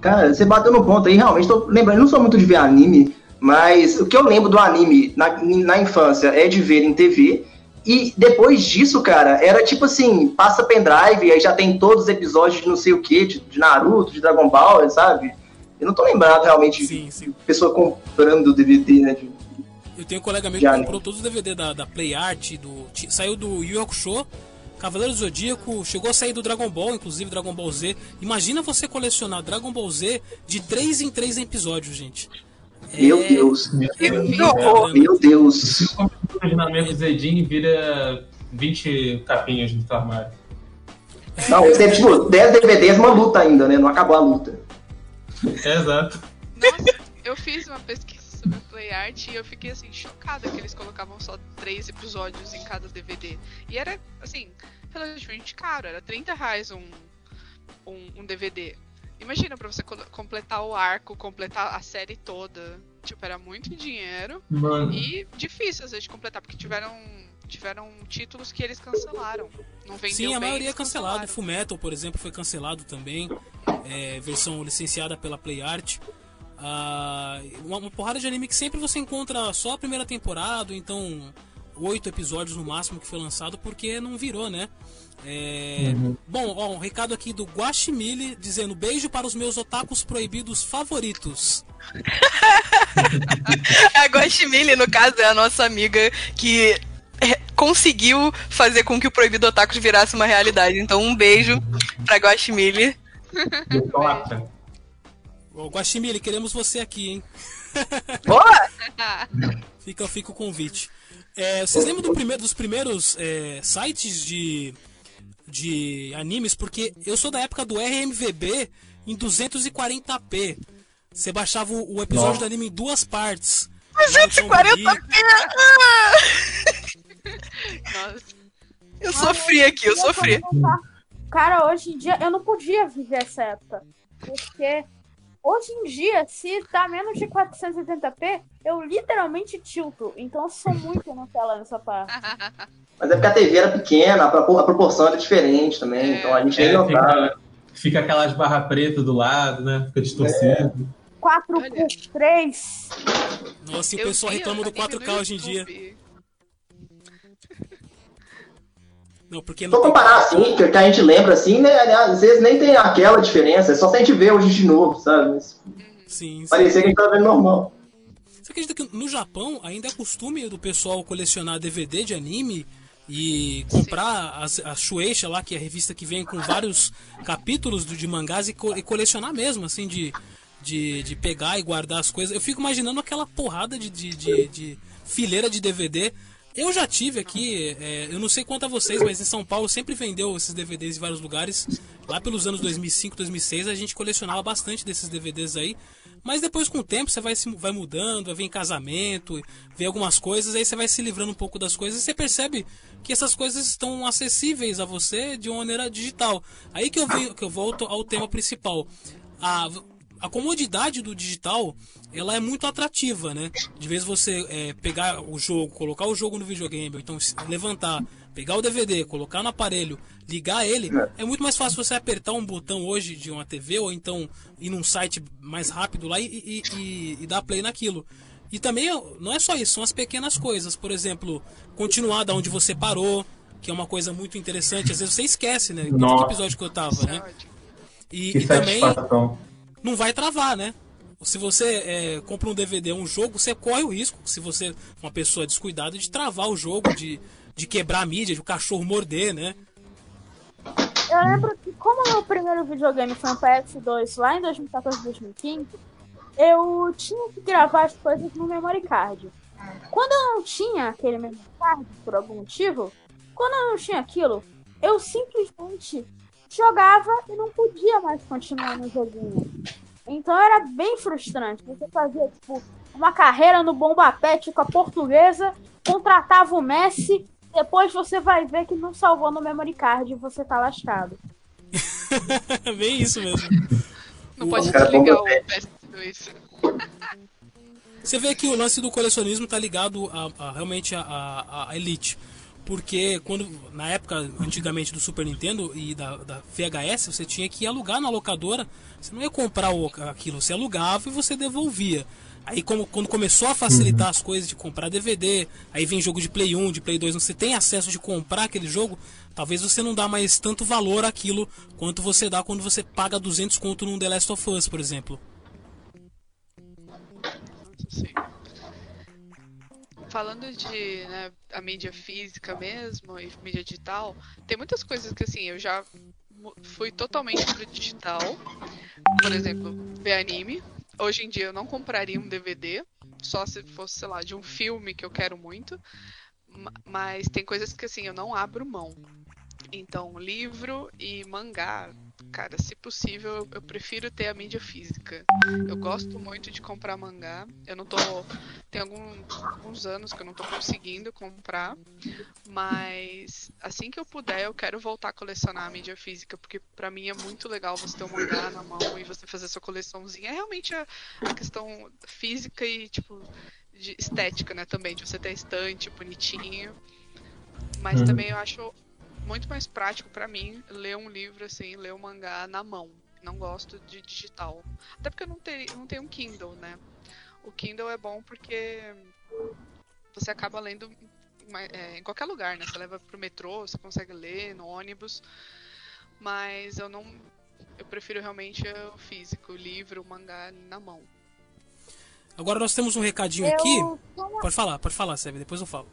Cara, você bateu no ponto aí, realmente. Tô lembrando, eu não sou muito de ver anime, mas o que eu lembro do anime na, na infância é de ver em TV. E depois disso, cara, era tipo assim, passa pendrive, aí já tem todos os episódios de não sei o que, de, de Naruto, de Dragon Ball, sabe? Eu não tô lembrado realmente Sim, de sim. pessoa comprando DVD, né? de- Eu tenho um colega meu que comprou todos os DVD da, da Play Art, do, saiu do Yu Yu Hakusho, Cavaleiro do Zodíaco, chegou a sair do Dragon Ball, inclusive Dragon Ball Z. Imagina você colecionar Dragon Ball Z de 3 em 3 episódios, gente. Meu É- Deus. Que horror! Meu Deus. Imaginamento Zedin vira 20 capinhas no armário. Não, teve tipo 10 DVDs, uma luta ainda, né? Não acabou a luta. É, exato. Nossa, eu fiz uma pesquisa sobre a Play Art e eu fiquei assim, chocada que eles colocavam só três episódios em cada DVD. E era, assim, relativamente caro, era 30 reais um, um, um DVD. Imagina pra você completar o arco, completar a série toda. Tipo, era muito dinheiro Mano, e difícil às vezes de completar, porque tiveram, tiveram títulos que eles cancelaram. Não vendeu Sim, a bem, maioria é cancelado. cancelaram. Fullmetal, por exemplo, foi cancelado também. É, versão licenciada pela Play Art. Ah, uma, uma porrada de anime que sempre você encontra só a primeira temporada, então oito episódios no máximo que foi lançado, porque não virou, né? É, Bom, ó, um recado aqui do Guaximili dizendo beijo para os meus otakus proibidos favoritos. A Guaximili, no caso, é a nossa amiga que é, conseguiu fazer com que o Proibido Otakus virasse uma realidade. Então, um beijo pra Guaximili. Ô, Guaximili, queremos você aqui, hein? Boa! Fica, fica o convite. É, vocês lembram do primeiro, dos primeiros é, sites de, de animes? Porque eu sou da época do RMVB em 240p. Você baixava o, o episódio Nossa. do anime em duas partes. 240p! Nossa. Eu sofri aqui, eu sofri. Cara, hoje em dia eu não podia viver essa época. Porque hoje em dia, se tá menos de 480p, eu literalmente tilto. Então eu sou muito Nutella nessa parte. Mas é porque a TV era pequena, a propor- a proporção era diferente também, então a gente nem É, notava. fica, fica aquelas barras pretas do lado, né? Fica distorcido. 4 Olha. por 3. Nossa, e o pessoal reclama do anime no 4K hoje em dia. Não, porque Se não for tem... comparar assim, que a gente lembra assim, né, às vezes nem tem aquela diferença, é só se a gente vê hoje de novo, sabe? Sim, sim. Parecia que a gente tava vendo normal. Você acredita que no Japão ainda é costume do pessoal colecionar DVD de anime e comprar as, a Shueisha lá, que é a revista que vem com vários capítulos de mangás e, co- e colecionar mesmo, assim, de, de, de pegar e guardar as coisas. Eu fico imaginando aquela porrada de, de, de- de fileira de DVD. Eu já tive aqui, é, eu não sei quanto a vocês, mas em São Paulo sempre vendeu esses DVDs em vários lugares. Lá pelos anos 2005, 2006, a gente colecionava bastante desses DVDs aí. Mas depois, com o tempo, você vai, se, vai mudando, vai ver em casamento, vê algumas coisas, aí você vai se livrando um pouco das coisas e você percebe que essas coisas estão acessíveis a você de uma maneira digital. Aí que eu, venho, que eu volto ao tema principal. A, a comodidade do digital ela é muito atrativa, né? De vez você é, pegar o jogo, colocar o jogo no videogame, ou então levantar, pegar o DVD, colocar no aparelho, ligar ele, é muito mais fácil você apertar um botão hoje de uma TV ou então ir num site mais rápido lá e, e, e- e dar play naquilo. E também não é só isso, são as pequenas coisas. Por exemplo, continuar da onde você parou, que é uma coisa muito interessante. Às vezes você esquece, né? Nossa. episódio que eu tava, né? E, Que e também. Não vai travar, né? Se você é, compra um DVD um jogo, você corre o risco, se você é uma pessoa descuidada, de travar o jogo, de, de quebrar a mídia, de o cachorro morder, né? Eu lembro que, como o meu primeiro videogame foi um PS2 lá em 2014, 2015, eu tinha que gravar as coisas no memory card. Quando eu não tinha aquele memory card, por algum motivo, quando eu não tinha aquilo, eu simplesmente jogava e não podia mais continuar no joguinho. Então era bem frustrante. Você fazia, tipo, uma carreira no Bomba Pet com a portuguesa, contratava o Messi, depois você vai ver que não salvou no memory card e você tá lascado. Bem isso mesmo. Não O- pode desligar o bomba PS2. Você vê que o lance do colecionismo tá ligado a, a- realmente a, a- a Elite. Porque quando, na época, antigamente do Super Nintendo e da, da VHS, você tinha que alugar na locadora. Você não ia comprar o, aquilo, você alugava e você devolvia. Aí como, quando começou a facilitar as coisas de comprar DVD, aí vem jogo de Play 1, de Play 2, você tem acesso de comprar aquele jogo, talvez você não dá mais tanto valor àquilo quanto você dá quando você paga 200 conto num The Last of Us, por exemplo. Sim. Falando de né, a mídia física mesmo e mídia digital, tem muitas coisas que assim, eu já fui totalmente pro digital. Por exemplo, ver anime. Hoje em dia eu não compraria um DVD, só se fosse, sei lá, de um filme que eu quero muito. Ma- Mas tem coisas que assim, eu não abro mão. Então, livro e mangá, cara, se possível, eu- prefiro ter a mídia física. Eu gosto muito de comprar mangá. Eu não tô. Tem algum- alguns anos que eu não tô conseguindo comprar. Mas assim que eu puder, eu quero voltar a colecionar a mídia física, porque pra mim é muito legal você ter um mangá na mão e você fazer sua coleçãozinha. É realmente a, a questão física e, tipo, de estética, né, também, de você ter estante bonitinho. Mas Uhum. também eu acho muito mais prático pra mim ler um livro assim, ler um mangá na mão. Não gosto de digital. Até porque eu não, ter, não tenho um Kindle, né? O Kindle é bom porque você acaba lendo é, em qualquer lugar, né? Você leva pro metrô, você consegue ler no ônibus. Mas eu não. Eu prefiro realmente o físico, o livro, o mangá na mão. Agora nós temos um recadinho aqui. Eu uma Pode falar, pode falar, Sérgio, depois eu falo.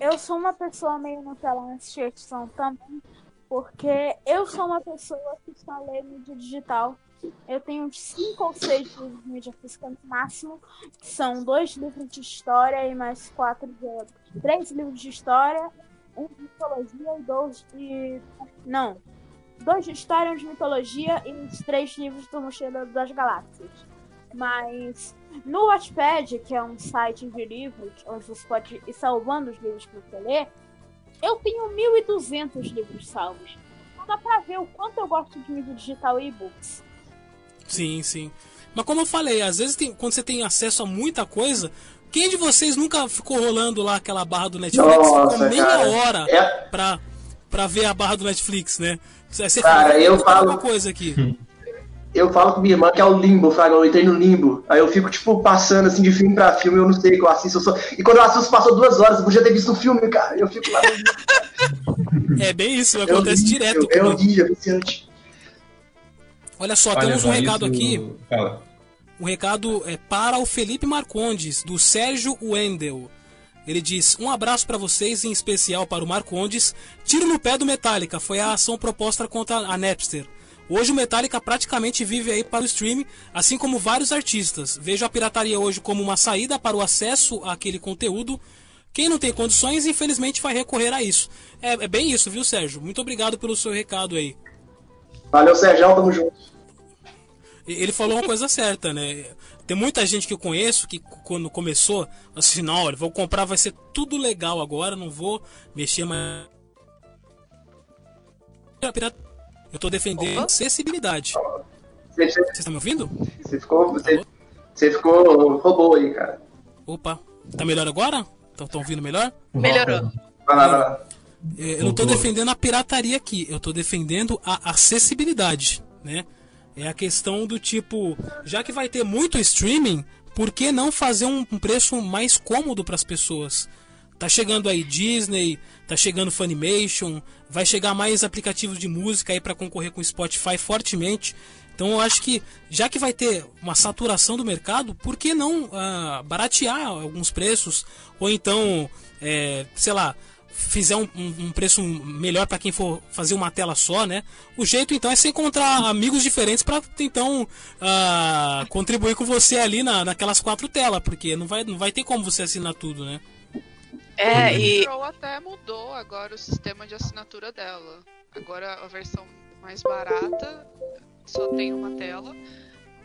Eu sou uma pessoa meio Nutella nessa questão também, porque eu sou uma pessoa que só lê mídia digital. Eu tenho cinco ou seis livros de mídia física no máximo, que são dois livros de história e mais quatro de... três livros de história, um de mitologia e dois de. Não. Dois de história, um de mitologia e três livros do Mochileiro das Galáxias. Mas no Wattpad, que é um site de livros, onde você pode ir salvando os livros que você lê, eu tenho 1.200 livros salvos. Então dá pra ver o quanto eu gosto de mídia digital e e-books. Sim, sim. Mas como eu falei, às vezes tem, quando você tem acesso a muita coisa, quem de vocês nunca ficou rolando lá aquela barra do Netflix? Nossa, ficou meia cara. hora É. pra, pra ver a barra do Netflix, né? Você Cara, fala, eu "Vou botar falo- uma coisa aqui. Eu falo com minha irmã que é o limbo, Fraga. Eu entrei no limbo. Aí eu fico, tipo, passando assim de filme pra filme, eu não sei o que eu assisto. Eu só... E quando eu assisto, passou duas horas, eu podia ter visto um filme, cara. Eu fico lá. É bem isso, acontece horrível, direto. É comigo. horrível, é viciante. Olha só, Olha, temos um recado isso- aqui. Fala. Um recado é para o Felipe Marcondes, do Sérgio Wendel. Ele diz: Um abraço para vocês, em especial para o Marcondes. Tiro no pé do Metallica, foi a ação proposta contra a Napster. Hoje o Metallica praticamente vive aí para o streaming, assim como vários artistas. Vejo a pirataria hoje como uma saída para o acesso àquele conteúdo. Quem não tem condições, infelizmente, vai recorrer a isso. É, é bem isso, viu, Sérgio? Muito obrigado pelo seu recado aí. Valeu, Sérgio, tamo junto. Ele falou uma coisa certa, né? Tem muita gente que eu conheço que quando começou, assim, não, olha, vou comprar, vai ser tudo legal agora, não vou mexer mais. Eu tô defendendo Opa. Acessibilidade. você- Vocês estão me ouvindo? você ficou. Você, você ficou. roubou aí, cara. Opa, tá melhor agora? Estão ouvindo melhor? Melhorou. Vai lá, vai lá. É, Eu não tô Voltou. defendendo a pirataria aqui, eu tô defendendo a acessibilidade, né? É a questão do tipo, já que vai ter muito streaming, por que não fazer um um preço mais cômodo para as pessoas? Tá chegando aí Disney, tá chegando Funimation, vai chegar mais aplicativos de música aí para concorrer com o Spotify fortemente. Então eu acho que já que vai ter uma saturação do mercado, por que não ah, baratear alguns preços ou então, é, sei lá, fizer um, um- preço melhor para quem for fazer uma tela só, né? O jeito então é você encontrar amigos diferentes para então ah, contribuir com você ali na, naquelas quatro telas, porque não vai, não vai ter como você assinar tudo, né? É, A e Crunchyroll até mudou agora o sistema de assinatura dela. Agora a versão mais barata só tem uma tela.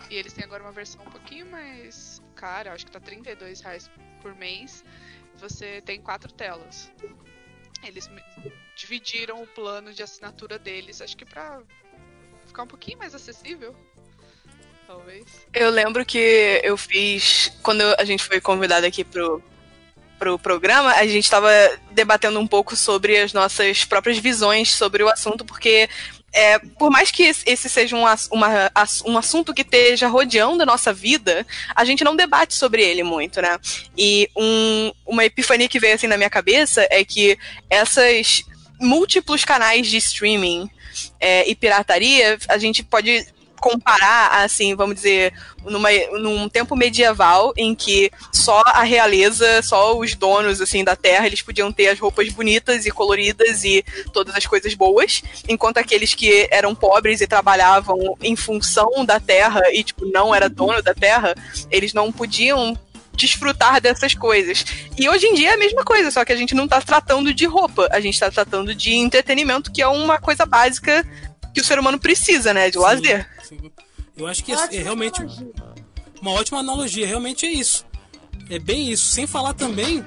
E eles têm agora uma versão um pouquinho mais cara, acho que tá 32 reais por mês. Você tem quatro telas. Eles dividiram o plano de assinatura deles, acho que pra ficar um pouquinho mais acessível. Talvez. eu lembro que eu fiz. Quando a gente foi convidado aqui pro, pro programa, a gente estava debatendo um pouco sobre as nossas próprias visões sobre o assunto, porque é, por mais que esse seja um, uma- um assunto que esteja rodeando a nossa vida, a gente não debate sobre ele muito, né? E um- uma epifania que veio assim na minha cabeça é que essas múltiplos canais de streaming é, e pirataria, a gente pode comparar, assim, vamos dizer, numa, num tempo medieval em que só a realeza, só os donos, assim, da terra, eles podiam ter as roupas bonitas e coloridas e todas as coisas boas, enquanto aqueles que eram pobres e trabalhavam em função da terra e, tipo, não era dono da terra, eles não podiam desfrutar dessas coisas. E hoje em dia é a mesma coisa, só que a gente não tá tratando de roupa, a gente tá tratando de entretenimento, que é uma coisa básica que o ser humano precisa, né? De lazer. Sim, sim. Eu acho que é, Ótima é realmente analogia. uma ótima analogia, realmente é isso. É bem isso. Sem falar também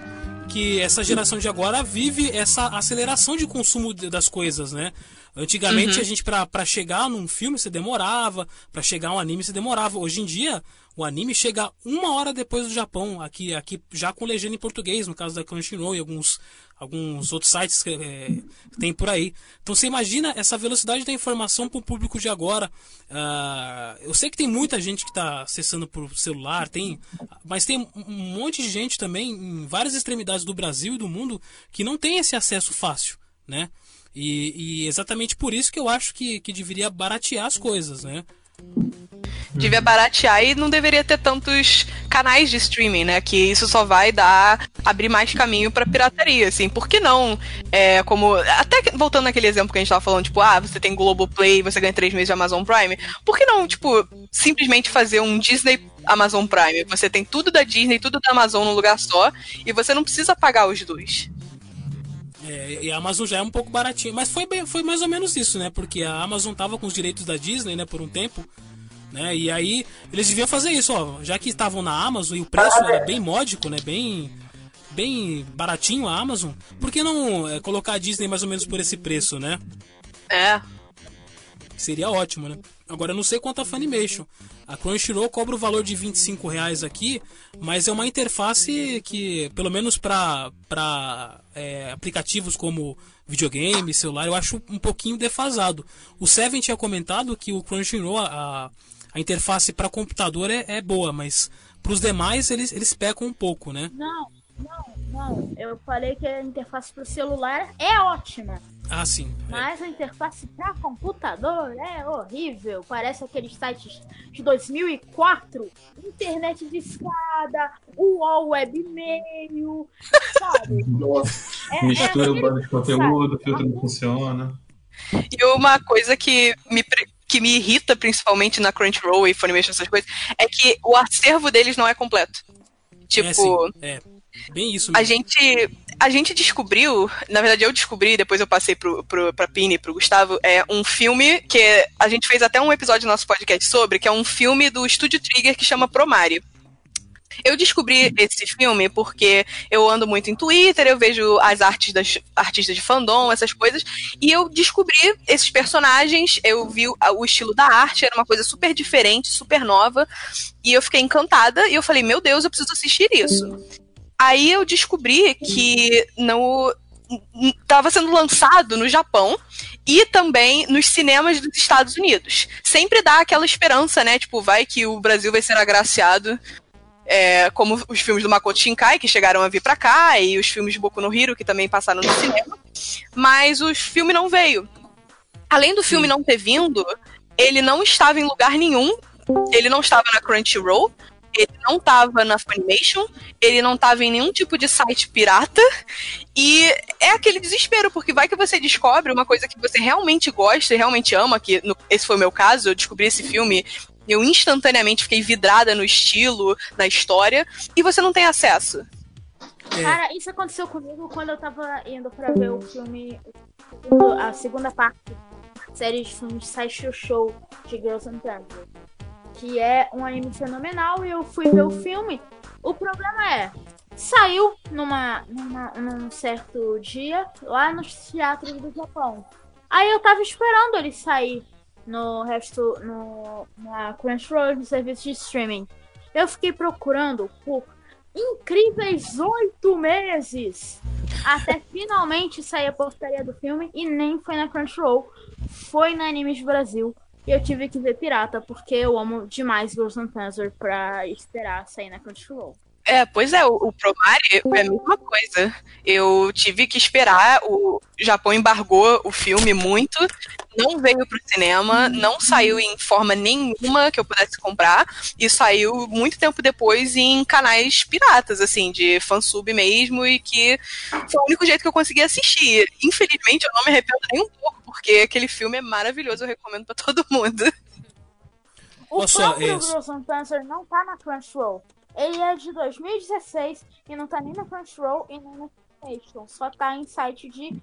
que essa geração de agora vive essa aceleração de consumo das coisas, né? Antigamente a gente pra pra chegar num filme você demorava, pra chegar um anime você demorava. Hoje em dia o anime chega uma hora depois do Japão, aqui aqui já com legenda em português, no caso da Crunchyroll e alguns alguns outros sites que é, tem por aí. Então você imagina essa velocidade da informação para o público de agora. Ah, eu sei que tem muita gente que está acessando por celular, tem, mas tem um monte de gente também em várias extremidades do Brasil e do mundo que não tem esse acesso fácil, né? E, e exatamente por isso que eu acho que, que deveria baratear as coisas, né? Devia baratear e não deveria ter tantos canais de streaming, né? Que isso só vai dar abrir mais caminho para pirataria, assim. Por que não? É, como até que- voltando naquele exemplo que a gente tava falando, tipo, ah, você tem Globoplay, você ganha três meses de Amazon Prime. Por que não, tipo, simplesmente fazer um Disney Amazon Prime? Você tem tudo da Disney, tudo da Amazon num lugar só e você não precisa pagar os dois. É, e a Amazon já é um pouco baratinho. Mas foi, foi mais ou menos isso, né? Porque a Amazon tava com os direitos da Disney, né, por um tempo. Né? E aí eles deviam fazer isso, ó. Já que estavam na Amazon e o preço era bem módico, né? Bem. Bem baratinho a Amazon. Por que não é, colocar a Disney mais ou menos por esse preço, né? É. Seria ótimo, né? Agora eu não sei quanto a Funimation. A Crunchyroll cobra o valor de 25 reais aqui, mas é uma interface que, pelo menos para aplicativos como videogame, celular, eu acho um pouquinho defasado. O Seven tinha comentado que o Crunchyroll, a, a interface para computador é, é boa, mas para os demais eles, eles pecam um pouco, né? Não, não, não. Eu falei que a interface pro celular é ótima. Ah, sim. é. Mas a interface para computador é horrível. Parece aqueles sites de 2004. Internet de escada, UOL webmail, sabe? É- é Mistura o aquele- bando de conteúdo, o filtro não funciona. E uma coisa que me, pre- que me irrita, principalmente na Crunchyroll e Funimation, essas coisas, é que o acervo deles não é completo. Tipo, É, sim, é. Bem isso a mesmo. gente, a gente descobriu, na verdade eu descobri, depois eu passei pro, pro, pra Pini e pro Gustavo, é um filme que a gente fez até um episódio do nosso podcast sobre, que é um filme do Estúdio Trigger que chama Promare. Eu descobri esse filme porque eu ando muito em Twitter, eu vejo as artes das artistas de fandom, essas coisas, e eu descobri esses personagens, eu vi o, estilo da arte, era uma coisa super diferente, super nova, e eu fiquei encantada, e eu falei, meu Deus, eu preciso assistir isso. Aí eu descobri que no estava sendo lançado no Japão e também nos cinemas dos Estados Unidos. Sempre dá aquela esperança, né? Tipo, vai que o Brasil vai ser agraciado é, como os filmes do Makoto Shinkai, que chegaram a vir pra cá, e os filmes de Boku no Hero, que também passaram no cinema. Mas o filme não veio. Além do filme não ter vindo, ele não estava em lugar nenhum. Ele não estava na Crunchyroll, ele não estava na Funimation, ele não estava em nenhum tipo de site pirata. E é aquele desespero, porque vai que você descobre uma coisa que você realmente gosta e realmente ama, que no- esse foi o meu caso, eu descobri esse filme, eu instantaneamente fiquei vidrada no estilo, na história, e você não tem acesso. É. Cara, isso aconteceu comigo quando eu tava indo pra ver o filme, a segunda parte da série de filmes Sideshow Show de Girls and Thunder. Que é um anime fenomenal e eu fui ver o filme. O problema é, saiu numa, numa, num certo dia lá nos teatros do Japão. Aí eu tava esperando ele sair no resto, no, na Crunchyroll, no serviço de streaming. Eu fiquei procurando por incríveis oito meses até finalmente sair a portaria do filme e nem foi na Crunchyroll, foi na Animes Brasil. E eu tive que ver pirata, porque eu amo demais Girls and Panzer pra esperar sair na Crunchyroll. É, pois é, o, o Promare é a mesma coisa. Eu tive que esperar, o Japão embargou o filme muito, não veio pro cinema, não saiu em forma nenhuma que eu pudesse comprar, e saiu muito tempo depois em canais piratas, assim, de fansub mesmo, e que foi o único jeito que eu consegui assistir. Infelizmente, eu não me arrependo nem um pouco, porque aquele filme é maravilhoso, eu recomendo pra todo mundo. O só, próprio é and Panzer não tá na Crunchyroll. Ele é de 2016 e não tá nem na Crunchyroll e nem na Funimation. Só tá em site de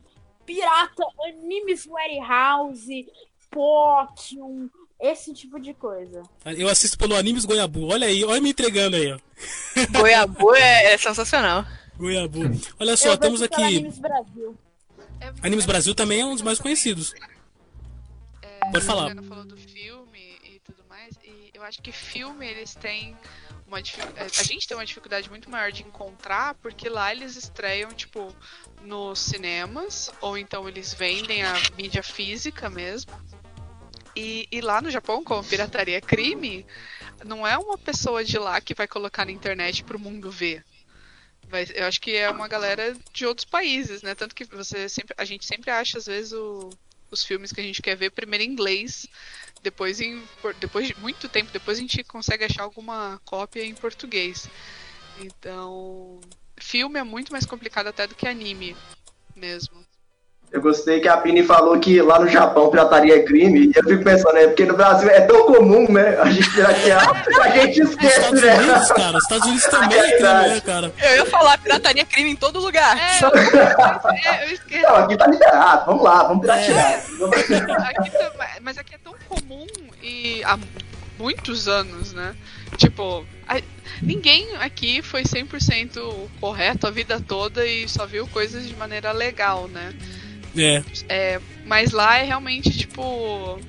pirata, animes warehouse, Pokémon, esse tipo de coisa. Eu assisto pelo Animes Goiabu. Olha aí, olha me entregando aí, ó. Goiabu é, é sensacional. Goiabu. Olha só, Eu estamos aqui. Animes Brasil. É, Animes é, Brasil também é um dos mais conhecidos. é, Pode falar. Falou do filme e tudo mais, e eu acho que filme eles têm uma dificuldade. A gente tem uma dificuldade muito maior de encontrar, porque lá eles estreiam, tipo, nos cinemas, ou então eles vendem a mídia física mesmo. E, e lá no Japão, como pirataria é crime, não é uma pessoa de lá que vai colocar na internet pro mundo ver. Eu acho que é uma galera de outros países, né? Tanto que você sempre, a gente sempre acha, às vezes, o- os filmes que a gente quer ver primeiro em inglês, depois, em, depois de muito tempo depois, a gente consegue achar alguma cópia em português. Então, filme é muito mais complicado até do que anime mesmo. Eu gostei que a Pini falou que lá no Japão pirataria é crime. E eu fico pensando, né? Porque no Brasil é tão comum, né? A gente piratear, a gente esquece, Estados né? Unidos, cara, os Estados Unidos também é crime, né, cara? Eu ia falar, pirataria é crime em todo lugar. É, eu, é, eu esqueci. Não, aqui tá liberado. Vamos lá, vamos piratear. Aqui tá- mas aqui é tão comum e há muitos anos, né? Tipo, a- ninguém aqui foi 100% correto a vida toda e só viu coisas de maneira legal, né? É. É, mas lá é realmente tipo.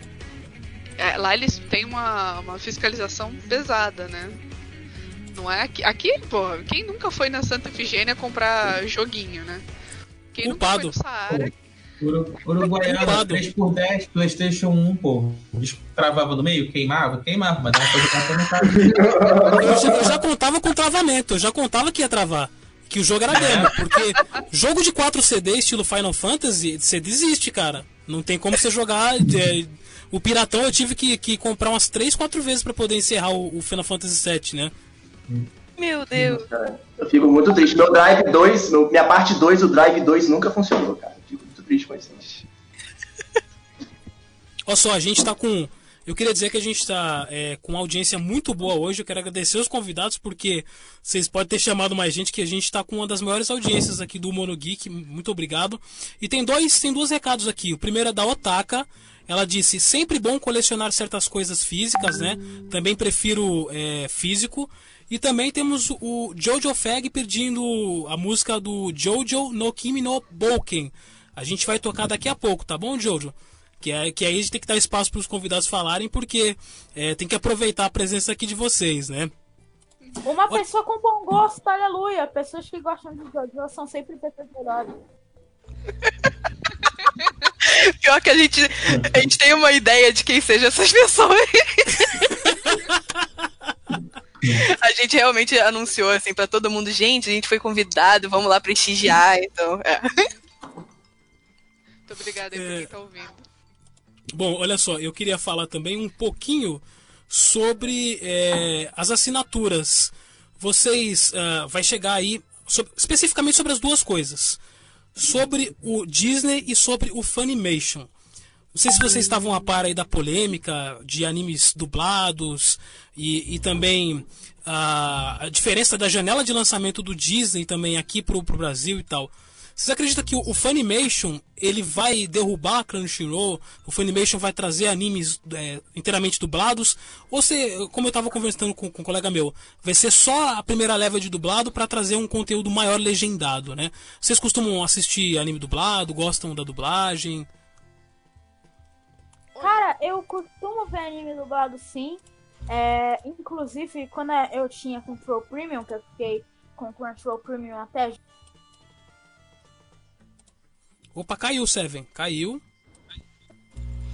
é, lá eles têm uma, uma fiscalização pesada, né? Não é aqui. Aqui, pô, quem nunca foi na Santa Efigênia comprar joguinho, né? Quem nunca foi Culpado. no Saara. Uru- Uruguaiana, Culpado. 3x10, Playstation 1, pô. O bicho travava no meio, queimava, queimava, mas dava pra jogar. Eu já, eu já contava com travamento, eu já contava que ia travar. Que o jogo era demo, porque jogo de 4 CD estilo Final Fantasy, você desiste, cara. Não tem como você jogar. é, o Piratão eu tive que, que comprar umas 3, 4 vezes pra poder encerrar o, o Final Fantasy VII, né? Meu Deus. Eu fico muito triste. Meu Drive 2, meu- minha parte 2, o Drive 2 nunca funcionou, cara. Eu fico muito triste com isso. Olha só, a gente tá com. Eu queria dizer que a gente tá é, com uma audiência muito boa hoje. Eu quero agradecer os convidados, porque vocês podem ter chamado mais gente, que a gente tá com uma das maiores audiências aqui do Mono Geek. Muito obrigado. E tem dois, tem dois recados aqui. O primeiro é da Otaka. Ela disse: sempre bom colecionar certas coisas físicas, né? Também prefiro é, físico. E também temos o Jojo Fag pedindo a música do Jojo no Kimi no Bouken. A gente vai tocar daqui a pouco, tá bom, Jojo? Que, é, que aí a gente tem que dar espaço para os convidados falarem, porque é, tem que aproveitar a presença aqui de vocês, né? Uma pessoa com bom gosto, aleluia. Pessoas que gostam de Jojo são sempre pessoas melhores. Pior que a gente, a gente tem uma ideia de quem sejam essas pessoas. A gente realmente anunciou assim pra todo mundo, gente, a gente foi convidado, vamos lá prestigiar, então. É. Muito obrigada aí por É. quem tá ouvindo. Bom, olha só, eu queria falar também um pouquinho sobre é, as assinaturas. Vocês ah, vai chegar aí sob- especificamente sobre as duas coisas, sobre o Disney e sobre o Funimation. Não sei se vocês estavam a par aí da polêmica de animes dublados e, e também a, a diferença da janela de lançamento do Disney também aqui pro, pro Brasil e tal. Vocês acreditam que o, Funimation ele vai derrubar a Crunchyroll? O Funimation vai trazer animes é, inteiramente dublados? Ou se, como eu estava conversando com, com um colega meu, vai ser só a primeira leva de dublado para trazer um conteúdo maior legendado, né? Vocês costumam assistir anime dublado? Gostam da dublagem? Cara, eu costumo ver anime dublado sim. É, inclusive, quando eu tinha Control Premium, que eu fiquei com Control Premium até Opa, caiu, Seven. Caiu.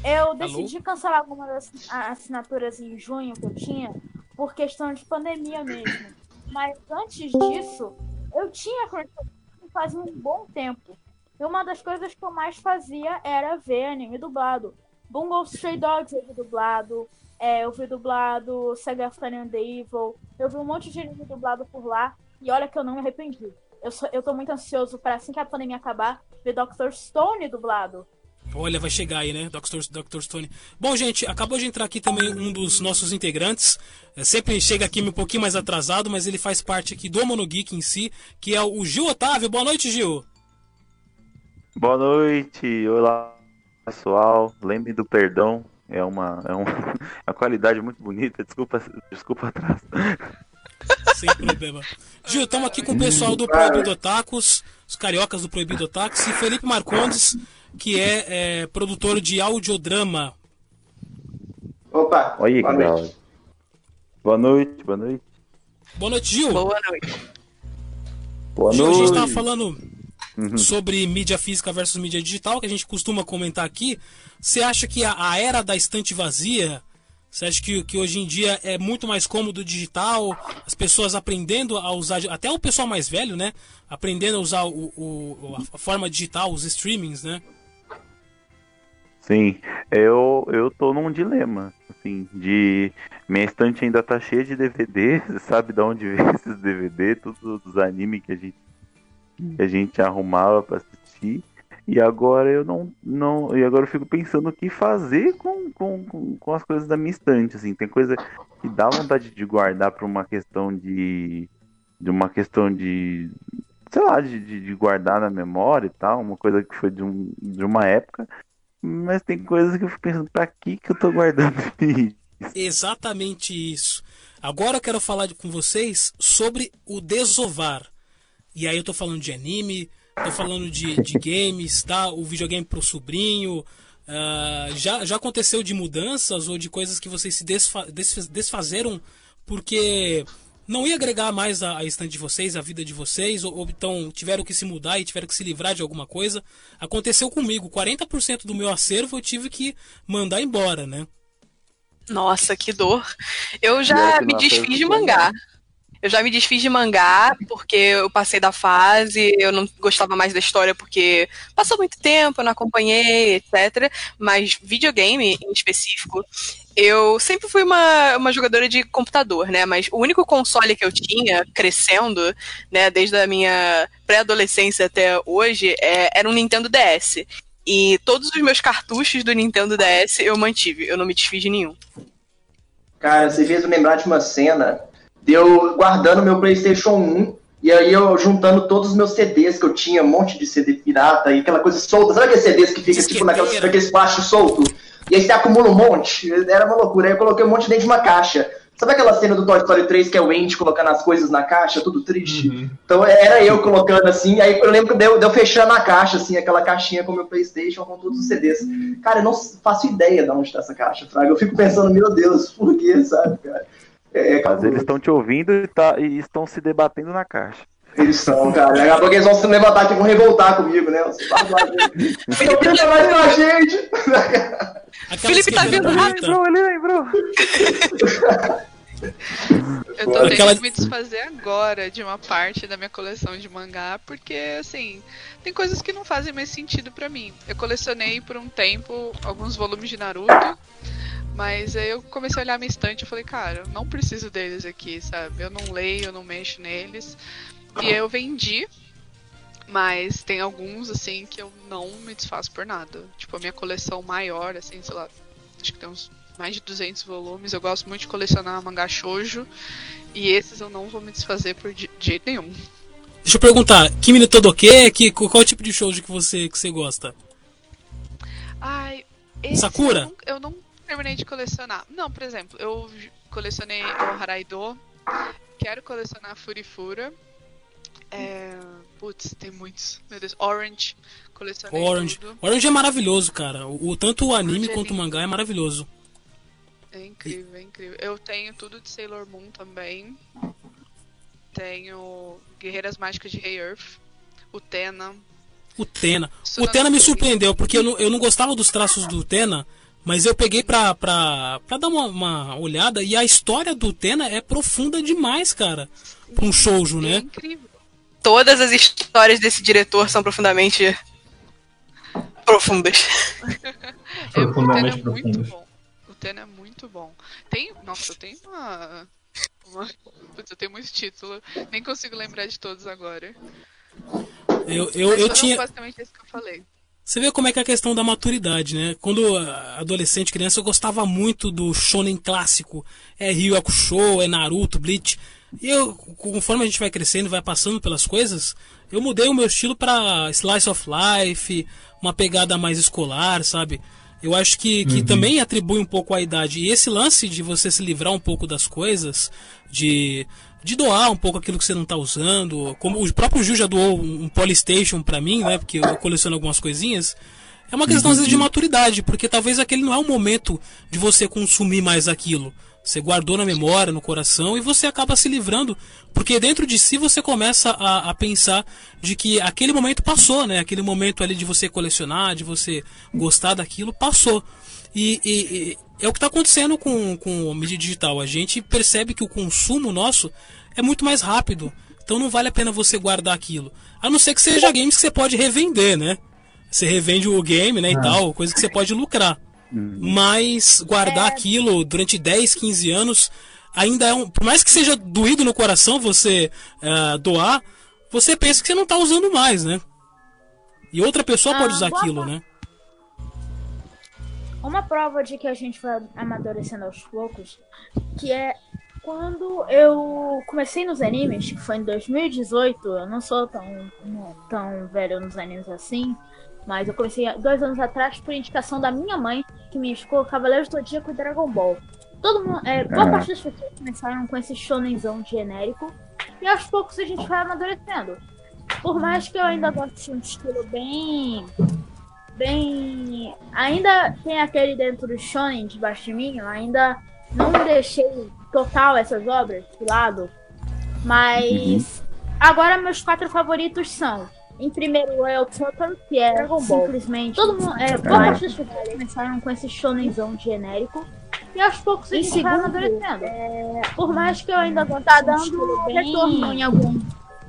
Eu decidi cancelar algumas das assinaturas em junho que eu tinha por questão de pandemia mesmo. Mas antes disso, eu tinha Crunchyroll fazia um bom tempo. E uma das coisas que eu mais fazia era ver anime dublado. Bungo Stray Dogs eu vi dublado, é, eu vi dublado Sega The Evil, eu vi um monte de anime dublado por lá e olha que eu não me arrependi. Eu, sou, eu tô muito ansioso para assim que a pandemia acabar, ver Dr. Stone dublado. Olha, vai chegar aí, né? Dr. Dr. Stone. Bom, gente, acabou de entrar aqui também um dos nossos integrantes. É, sempre chega aqui um pouquinho mais atrasado, mas ele faz parte aqui do Monogeek em si, que é o Gil Otávio. Boa noite, Gil. Boa noite, olá pessoal. Lembre do perdão, é uma, é um- é uma qualidade muito bonita. Desculpa, desculpa atraso. Sem problema. Gil, estamos aqui com o pessoal do Proibido Otakus, os cariocas do Proibido Otakus, e Felipe Marcondes, que é, é, produtor de audiodrama. Opa, Olha que boa noite. Boa noite, boa noite. Boa noite, Gil. Boa noite. Boa Gil, a gente estava falando Uhum. sobre mídia física versus mídia digital, que a gente costuma comentar aqui. Você acha que a, a era da estante vazia, você acha que, que hoje em dia é muito mais cômodo o digital, as pessoas aprendendo a usar, até o pessoal mais velho, né? Aprendendo a usar o, o- a forma digital, os streamings, né? Sim, eu, eu tô num dilema, assim, de minha estante ainda tá cheia de DVD, sabe de onde vem esses DVD, todos os animes que a gente, que a gente arrumava pra assistir. E agora eu não, não. E agora eu fico pensando o que fazer com, com, com, as coisas da minha estante. Assim, tem coisa que dá vontade de guardar para uma questão de. De uma questão de. Sei lá, de, de, de guardar na memória e tal. Uma coisa que foi de, um, de uma época. Mas tem coisas que eu fico pensando, pra que, que eu tô guardando isso? Exatamente isso. Agora eu quero falar com vocês sobre o desovar. E aí eu tô falando de anime, tô falando de, de games, tá? O videogame pro sobrinho. Uh, já, já aconteceu de mudanças ou de coisas que vocês se desfa desfazeram porque não ia agregar mais a, a estante de vocês, a vida de vocês, ou, ou, então tiveram que se mudar e tiveram que se livrar de alguma coisa. Aconteceu comigo, 40% do meu acervo eu tive que mandar embora, né? Nossa, que dor. Eu já me desfiz de mangá. Eu já me desfiz de mangá porque eu passei da fase, eu não gostava mais da história porque passou muito tempo, eu não acompanhei, etc. Mas videogame em específico, eu sempre fui uma, uma jogadora de computador, né? Mas o único console que eu tinha crescendo, né, desde a minha pré-adolescência até hoje, é, era um Nintendo DS. E todos os meus cartuchos do Nintendo DS eu mantive, eu não me desfiz de nenhum. Cara, você fez lembrar de uma cena eu guardando meu PlayStation 1 e aí eu juntando todos os meus CDs que eu tinha, um monte de CD pirata e aquela coisa solta. Sabe aqueles CDs que fica tipo naqueles, naqueles plásticos soltos? E aí você acumula um monte? Era uma loucura. Aí eu coloquei um monte dentro de uma caixa. Sabe aquela cena do Toy Story 3 que é o Andy colocando as coisas na caixa, tudo triste? Uhum. Então era eu colocando assim, aí eu lembro que deu, deu fechando a caixa, assim, aquela caixinha com o meu Playstation, com todos os CDs. Cara, eu não faço ideia de onde tá essa caixa, Fraga. Eu fico pensando, meu Deus, por que, sabe, cara? É, é Mas eles estão te ouvindo e, tá, e estão se debatendo na caixa. Eles são, cara. Daqui a pouco eles vão se levantar aqui e vão revoltar comigo, né? Felipe tá mais com a gente. Felipe tá vindo rápido. Ele lembrou, Eu tô tendo Aquela... que me desfazer agora de uma parte da minha coleção de mangá, porque, assim, tem coisas que não fazem mais sentido para mim. Eu colecionei por um tempo alguns volumes de Naruto, mas aí eu comecei a olhar minha estante e falei, cara, eu não preciso deles aqui, sabe? Eu não leio, eu não mexo neles. E aí eu vendi, mas tem alguns, assim, que eu não me desfaço por nada. Tipo, a minha coleção maior, assim, sei lá, acho que tem uns mais de 200 volumes. Eu gosto muito de colecionar mangá shoujo. E esses eu não vou me desfazer por de jeito nenhum. Deixa eu perguntar, Kimi no Todoke, que, qual tipo de shoujo que você, que você gosta? Ai, Sakura? Eu não, eu não terminei de colecionar. Não, por exemplo, eu colecionei o Haraido, quero colecionar Furifura. É... Putz, tem muitos. Meu Deus, Orange. Colecionei Orange. Tudo. Orange é maravilhoso, cara. O, tanto o anime Orange é quanto é o mangá é maravilhoso. É incrível, é incrível. Eu tenho tudo de Sailor Moon também. Tenho Guerreiras Mágicas de Rei Earth. O Tena. O Tena. O Tena me surpreendeu, porque eu não, eu não gostava dos traços do Tena. Mas eu peguei pra, pra, pra dar uma, uma olhada e a história do Tena é profunda demais, cara. Pra um shoujo, né? É incrível. Todas as histórias desse diretor são profundamente profundas. é, o Tena é muito bom. O Tena é muito bom. Tem. Nossa, eu tenho uma. uma... Putz, eu tenho muito título. Nem consigo lembrar de todos agora. Eu, eu, eu tinha. basicamente isso que eu falei. Você vê como é que é a questão da maturidade, né? Quando adolescente, criança, eu gostava muito do shonen clássico. É Ryu Hakusho, é Naruto, Bleach. E eu, conforme a gente vai crescendo, vai passando pelas coisas, eu mudei o meu estilo para slice of life, uma pegada mais escolar, sabe? Eu acho que, que uhum. também atribui um pouco a idade. E esse lance de você se livrar um pouco das coisas, de de doar um pouco aquilo que você não está usando. Como o próprio Gil já doou um Polystation para mim, né? Porque eu coleciono algumas coisinhas. É uma questão às vezes de uhum. maturidade, porque talvez aquele não é o momento de você consumir mais aquilo. Você guardou na memória, no coração e você acaba se livrando, porque dentro de si você começa a, a pensar de que aquele momento passou, né? Aquele momento ali de você colecionar, de você gostar daquilo, passou. E, e, é o que está acontecendo com, com a mídia digital. A gente percebe que o consumo nosso é muito mais rápido. Então não vale a pena você guardar aquilo. A não ser que seja games que você pode revender, né? Você revende o game, né, e Ah. tal, coisa que você pode lucrar. Mas guardar aquilo durante 10, 15 anos ainda é um. Por mais que seja doído no coração você eh, doar, você pensa que você não tá usando mais, né? E outra pessoa pode Ah, usar boa aquilo, né? Uma prova de que a gente vai amadurecendo aos poucos, que é quando eu comecei nos animes, que foi em 2018, eu não sou tão, tão velho nos animes assim, mas eu comecei dois anos atrás por indicação da minha mãe, que me indicou Cavaleiros do Zodíaco e Dragon Ball. Todo mundo, é, boa Ah. parte das pessoas começaram com esse shonenzão genérico, e aos poucos a gente vai amadurecendo. Por mais que eu ainda goste de um estilo bem bem. Ainda tem aquele dentro do Shonen debaixo de mim, eu ainda não deixei total essas obras de lado. Mas agora meus quatro favoritos são. Em primeiro é o Totoro, que é simplesmente. Todo mundo. É, boa parte das pessoas começaram com esse shonenzão genérico. E aos poucos vai segundo, amadurecendo. Por mais que eu ainda goste tá dando retorno em algum.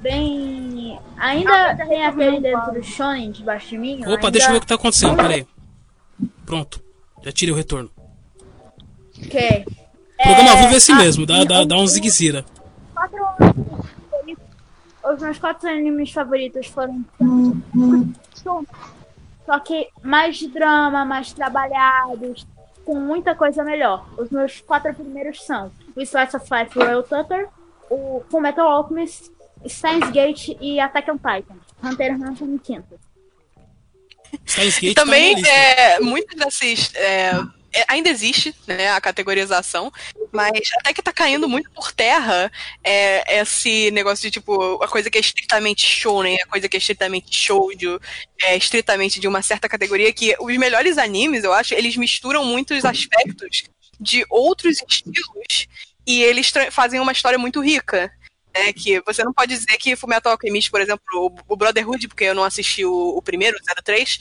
Bem. Ainda tem aquele dentro do Shonen debaixo de mim. Opa, ainda... deixa eu ver o que tá acontecendo, peraí. Pronto. Já tirei o retorno. Que O programa ao vivo é assim mesmo, dá, dá, dá um zigue-zira. os meus quatro animes favoritos foram só que mais de drama, mais trabalhados, com muita coisa melhor. Os meus quatro primeiros são o Slice of Life Royal Tucker, o Fullmetal Alchemist, Steins Gate e Attack on Titan. Hunter x Hunter em quinto. Steins Gate tá também, lista. é, muitos desses. é, ainda existe né, a categorização, mas até que tá caindo muito por terra é, esse negócio de tipo, a coisa que é estritamente shonen, a coisa que é estritamente shoujo, é estritamente de uma certa categoria, que os melhores animes, eu acho, eles misturam muitos aspectos de outros estilos e eles fazem uma história muito rica. né, que você não pode dizer que Fullmetal Alchemist, por exemplo, o, o Brotherhood, porque eu não assisti o, o primeiro, o 03,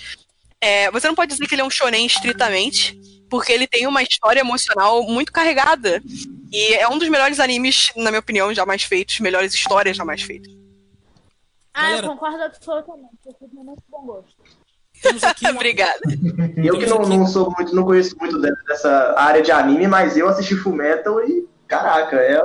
é, você não pode dizer que ele é um shonen estritamente, porque ele tem uma história emocional muito carregada. E é um dos melhores animes, na minha opinião, jamais feitos, melhores histórias jamais feitas. Ah, Galera. eu concordo absolutamente. Eu tive muito bom gosto. Aqui Obrigada. Eu que não, não sou muito, não conheço muito de- dessa área de anime, mas eu assisti Fullmetal e, caraca, é,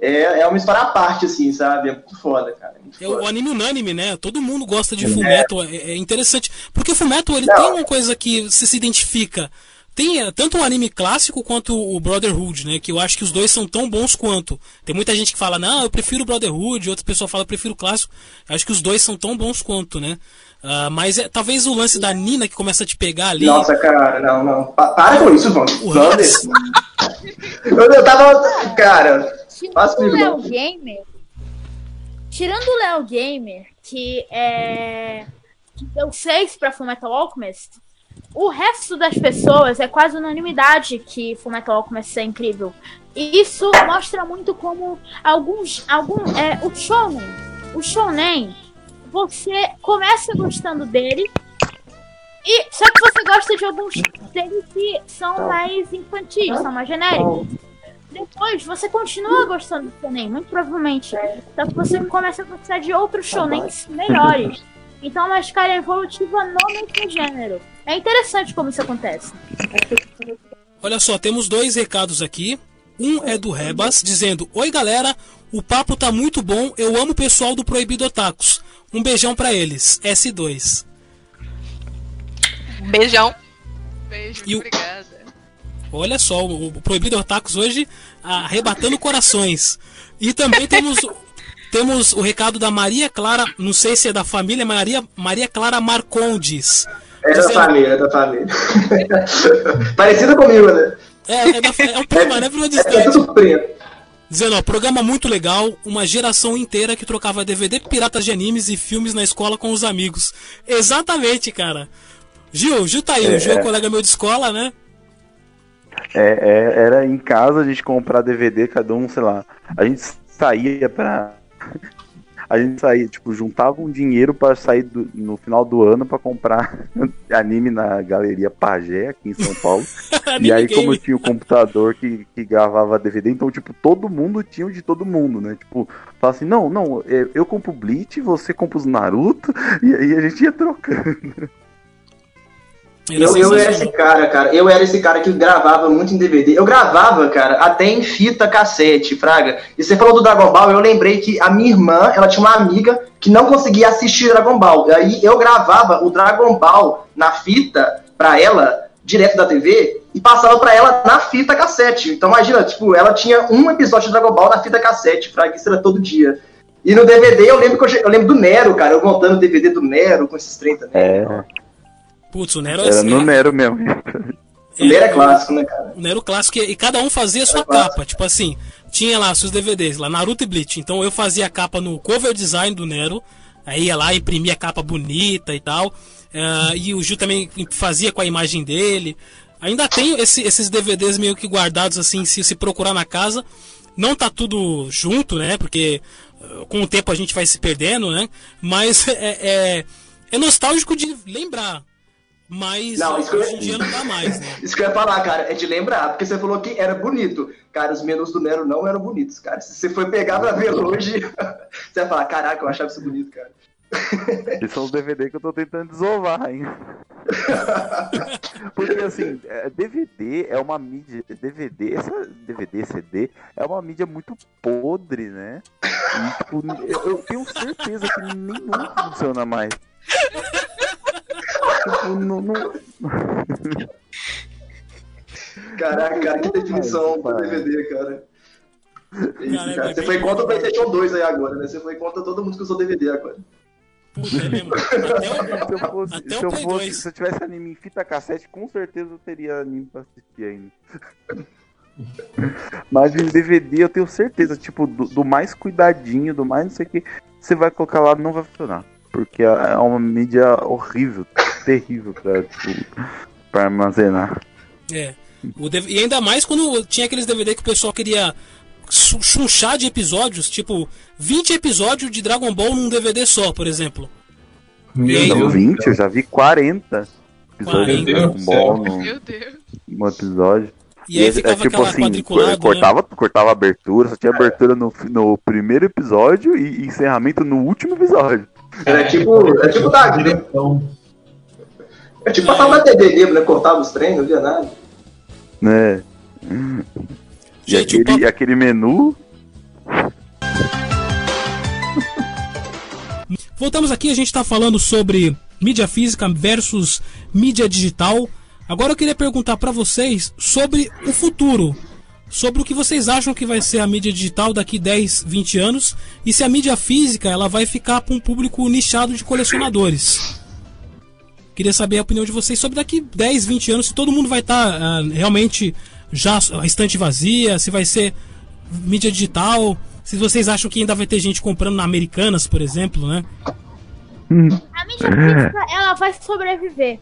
é, é uma história à parte, assim, sabe? É muito foda, cara. é muito É o anime unânime, né? Todo mundo gosta de Fullmetal, é, é interessante. Porque o Fullmetal, ele Não. tem uma coisa que você se identifica. Tem é, tanto o anime clássico quanto o Brotherhood, né? Que eu acho que os dois são tão bons quanto. Tem muita gente que fala, não, eu prefiro o Brotherhood, outra pessoa fala, eu prefiro o clássico. Eu acho que os dois são tão bons quanto, né? Ah, mas é, talvez o lance da Nina que começa a te pegar ali. Nossa, cara, não, não. Pa- para com isso, mano. O Não, Hans. eu, eu tava. Cara, Tirando o Léo não. Gamer. Tirando o Léo Gamer, que é. que deu 6 pra Fullmetal Alchemist, o resto das pessoas é quase unanimidade que Fullmetal Alchemist é incrível. E isso mostra muito como alguns. Algum, é, o Shonen. O Shonen, você começa gostando dele. E, só que você gosta de alguns deles que são mais infantis, são mais genéricos. Depois você continua gostando do shonen, muito provavelmente. Só que você começa a gostar de outros shonens melhores. Então é uma escala evolutiva no mesmo gênero. É interessante como isso acontece. Olha só, temos dois recados aqui. Um é do Rebas, dizendo: Oi galera, o papo tá muito bom, eu amo o pessoal do Proibido Otakus. Um beijão pra eles. S2. Beijão. Beijo, E o- obrigada. Olha só, o o Proibido Otakus hoje arrebatando corações. E também temos, temos o recado da Maria Clara, não sei se é da família, Maria, Maria Clara Marcondes. é da Dizendo- família, é da família. Parecida comigo, né? É, é, da, é o prima, né? Prima É distante. tudo preto. Dizendo, ó, programa muito legal, uma geração inteira que trocava DVD piratas de animes e filmes na escola com os amigos. Exatamente, cara. Gil, Gil tá aí, o Gil é colega meu de escola, né? É, é, era em casa a gente comprar DVD, cada um, sei lá. A gente saía pra. A gente saía, tipo, juntava um dinheiro pra sair do- no final do ano pra comprar anime na Galeria Pagé, aqui em São Paulo. e aí, como game. tinha o computador que, que gravava DVD, então, tipo, todo mundo tinha o de todo mundo, né? Tipo, fala assim: não, não, eu, eu compro o Bleach, você compra os Naruto, e aí a gente ia trocando. Eu, eu era esse cara, cara. Eu era esse cara que gravava muito em DVD. Eu gravava, cara, até em fita cassete, Fraga. E você falou do Dragon Ball, eu lembrei que a minha irmã, ela tinha uma amiga que não conseguia assistir Dragon Ball. E aí eu gravava o Dragon Ball na fita pra ela, direto da TV, e passava pra ela na fita cassete. Então imagina, tipo, ela tinha um episódio de Dragon Ball na fita cassete, Fraga, isso era todo dia. E no DVD eu lembro que eu, eu lembro do Nero, cara, eu montando o DVD do Nero com esses trem também. É, Putz, o Nero era assim, no Nero mesmo. O Nero é clássico, né, cara? O Nero clássico e cada um fazia a sua Era clássico. capa. Tipo assim, tinha lá seus DVDs, lá Naruto e Bleach. Então eu fazia a capa no cover design do Nero. Aí ia lá, imprimia a capa bonita e tal. eh, e o Gil também fazia com a imagem dele. Ainda tenho esse- esses DVDs meio que guardados assim, se se procurar na casa. Não tá tudo junto, né? Porque eh, com o tempo a gente vai se perdendo, né? Mas é, é, é nostálgico de lembrar. Mas Não, isso hoje em dia não dá mais, né? Isso que eu ia falar, cara, é de lembrar, porque você falou que era bonito. Cara, os menus do Nero não eram bonitos, cara. Se você for pegar pra ver hoje, você vai falar, caraca, eu achava isso bonito, cara. Esses são os DVD que eu tô tentando desovar ainda. Porque assim, é, DVD é uma mídia. DVD, essa DVD, CD, é uma mídia muito podre, né? E, tipo, eu, eu tenho certeza que nenhum funciona mais. Tipo, não, não- Caraca, cara, que definição pro. DVD, cara. É isso, Cara, é cara. Você foi contra o. PlayStation 2 aí agora, né? Você foi contra todo mundo que usou DVD agora. Puta, é mesmo. Até o, se eu fosse, Até se eu fosse, 2. se eu tivesse anime em fita cassete, com certeza eu teria anime pra assistir ainda. Mas em DVD eu tenho certeza, tipo, do, do mais cuidadinho, do mais não sei o que, você vai colocar lá não vai funcionar. Porque é é uma mídia horrível, terrível pra, tipo, pra armazenar. É. E ainda mais quando tinha aqueles DVD que o pessoal queria chu- chunchar de episódios, tipo 20 episódios de Dragon Ball num DVD só, por exemplo. Meu aí, Não, Deus. 20, eu já vi 40 episódios de 40. Dragon Ball Deus. no episódio. E aí é- ficava é tipo aquela assim, quadriculado, né? cortava, cortava a abertura, só tinha abertura no, no primeiro episódio e encerramento no último episódio. Era tipo, é tipo da, né? Então, É tipo passar na TV mesmo, né? Cortava os treinos, não via nada. Né? E aquele, papo- e aquele menu. Voltamos aqui, a gente está falando sobre mídia física versus mídia digital. Agora eu queria perguntar para vocês sobre o futuro. Sobre o que vocês acham que vai ser a mídia digital daqui 10, 20 anos e se a mídia física ela vai ficar para um público nichado de colecionadores. Queria saber a opinião de vocês sobre daqui 10, 20 anos, se todo mundo vai estar realmente já a estante vazia, se vai ser mídia digital, se vocês acham que ainda vai ter gente comprando na Americanas, por exemplo, né? A mídia física, ela vai sobreviver.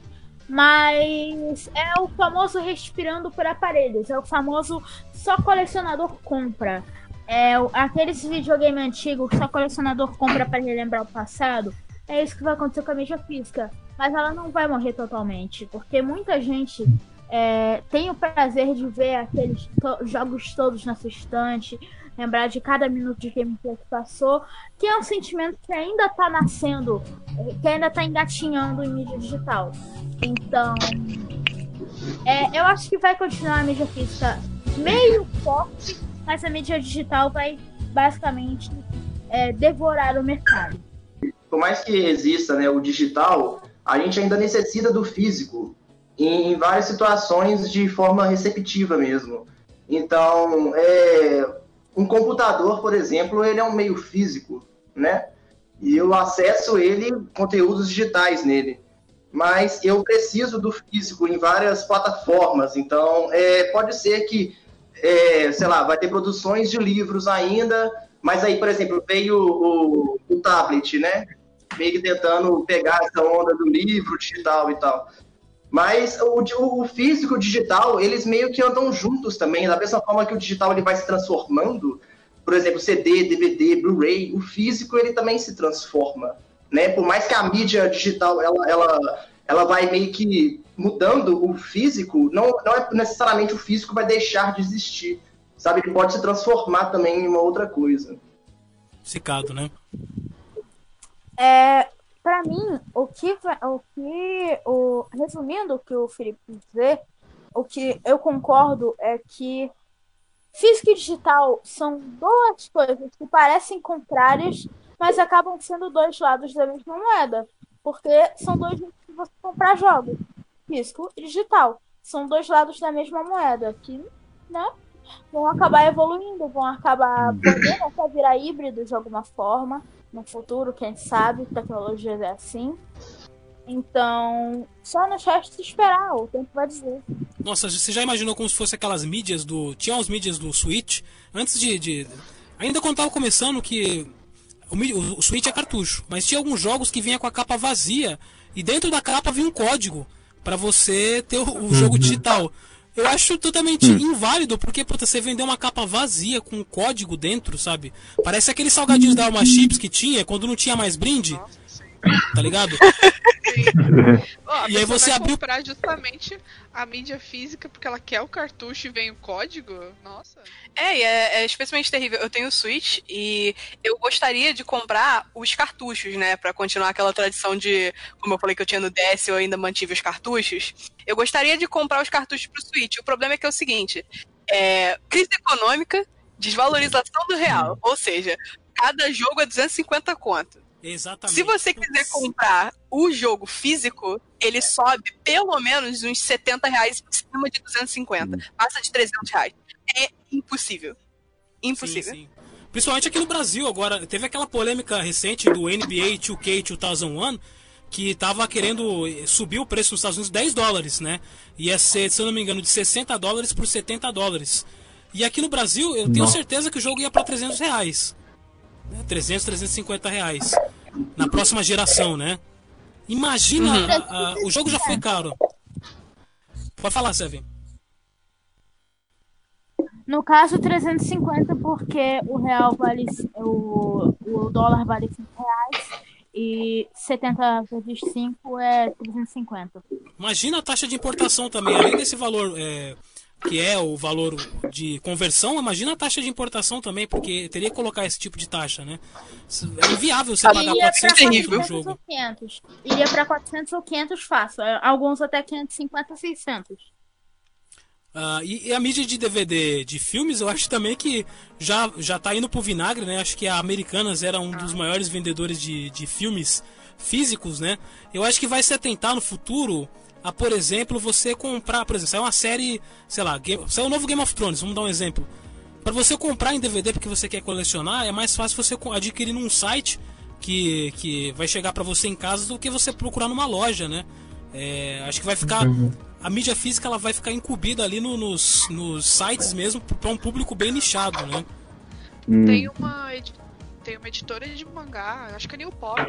Mas é o famoso respirando por aparelhos. É o famoso só colecionador compra. É aqueles videogame antigos que só colecionador compra para relembrar o passado. É isso que vai acontecer com a mídia física. Mas ela não vai morrer totalmente. Porque muita gente é, tem o prazer de ver aqueles to- jogos todos na sua estante. Lembrar de cada minuto de gameplay que passou. Que é um sentimento que ainda tá nascendo que ainda tá engatinhando em mídia digital. Então, é, eu acho que vai continuar a mídia física meio forte, mas a mídia digital vai basicamente é, devorar o mercado. Por mais que exista né, o digital, a gente ainda necessita do físico em, várias situações de forma receptiva mesmo. Então, é, um computador, por exemplo, ele é um meio físico, né? E eu acesso ele, conteúdos digitais nele. Mas eu preciso do físico em várias plataformas. Então, é, pode ser que, é, sei lá, vai ter produções de livros ainda, mas aí, por exemplo, veio o, o tablet, né? Meio que tentando pegar essa onda do livro digital e tal. Mas o, o físico e o digital, eles meio que andam juntos também, da mesma forma que o digital ele vai se transformando, por exemplo, CD, DVD, Blu-ray, o físico ele também se transforma, né? Por mais que a mídia digital ela, ela, ela vai meio que mudando o físico, não, não é necessariamente o físico vai deixar de existir, sabe? Ele pode se transformar também em uma outra coisa. Cicado, né? É, pra mim, o que, o que, o, resumindo o que o Felipe dizer, o que eu concordo é que físico e digital são duas coisas que parecem contrárias, mas acabam sendo dois lados da mesma moeda. Porque são dois de você comprar jogos, físico e digital. São dois lados da mesma moeda, que né, vão acabar evoluindo, vão acabar podendo até virar híbridos de alguma forma no futuro, quem sabe, tecnologia é assim. Então, só nos resta esperar, o tempo vai dizer. Nossa, você já imaginou como se fosse aquelas mídias do. Tinha umas mídias do Switch, antes de. de... Ainda quando tava começando que. O, o, o Switch é cartucho, mas tinha alguns jogos que vinha com a capa vazia e dentro da capa vinha um código para você ter o, o uhum. jogo digital. Eu acho totalmente hum. inválido, porque puta, você vendeu uma capa vazia com um código dentro, sabe? Parece aqueles salgadinhos da Alma Chips que tinha quando não tinha mais brinde. Tá ligado? oh, e aí você vai abriu comprar justamente a mídia física porque ela quer o cartucho e vem o código. Nossa. É, é, é especialmente terrível. Eu tenho o Switch e eu gostaria de comprar os cartuchos, né, para continuar aquela tradição de, como eu falei que eu tinha no DS, eu ainda mantive os cartuchos. Eu gostaria de comprar os cartuchos pro Switch. O problema é que é o seguinte, é, crise econômica, desvalorização do real, ou seja, cada jogo é 250 conto. Exatamente. Se você quiser comprar o jogo físico, ele sobe pelo menos uns 70 reais em cima de 250. Hum. Passa de 300 reais. É impossível. Impossível. Sim, sim. Principalmente aqui no Brasil agora. Teve aquela polêmica recente do NBA 2K 2001 que tava querendo subir o preço nos Estados Unidos 10 dólares, né? Ia ser, se eu não me engano, de 60 dólares por 70 dólares. E aqui no Brasil, eu tenho certeza que o jogo ia para 300 reais. 300, 350 reais. Na próxima geração, né? Imagina, uhum. a, a, o jogo já foi caro. Pode falar, Seven. No caso, 350 porque o real vale. O, o dólar vale 5 reais e 70 vezes 5 é 350. Imagina a taxa de importação também, além desse valor. É que é o valor de conversão, imagina a taxa de importação também, porque teria que colocar esse tipo de taxa, né? É inviável você pagar 400 reais no jogo. 500. Iria para 400 ou 500 fácil, é, alguns até 550, 600. Uh, e, e, a mídia de DVD de filmes, eu acho também que já, já tá indo pro vinagre, né? Acho que a Americanas era um dos maiores vendedores de, de filmes físicos, né? Eu acho que vai se atentar no futuro a, por exemplo, você comprar, por exemplo, saiu uma série, sei lá, game, saiu o novo Game of Thrones, vamos dar um exemplo. Para você comprar em DVD porque você quer colecionar, é mais fácil você adquirir num site que, que vai chegar para você em casa do que você procurar numa loja, né? É, acho que vai ficar. A mídia física ela vai ficar incubida ali no, nos, nos sites mesmo para um público bem nichado, né? Hum. Tem uma, tem uma editora de mangá, acho que é New Pop,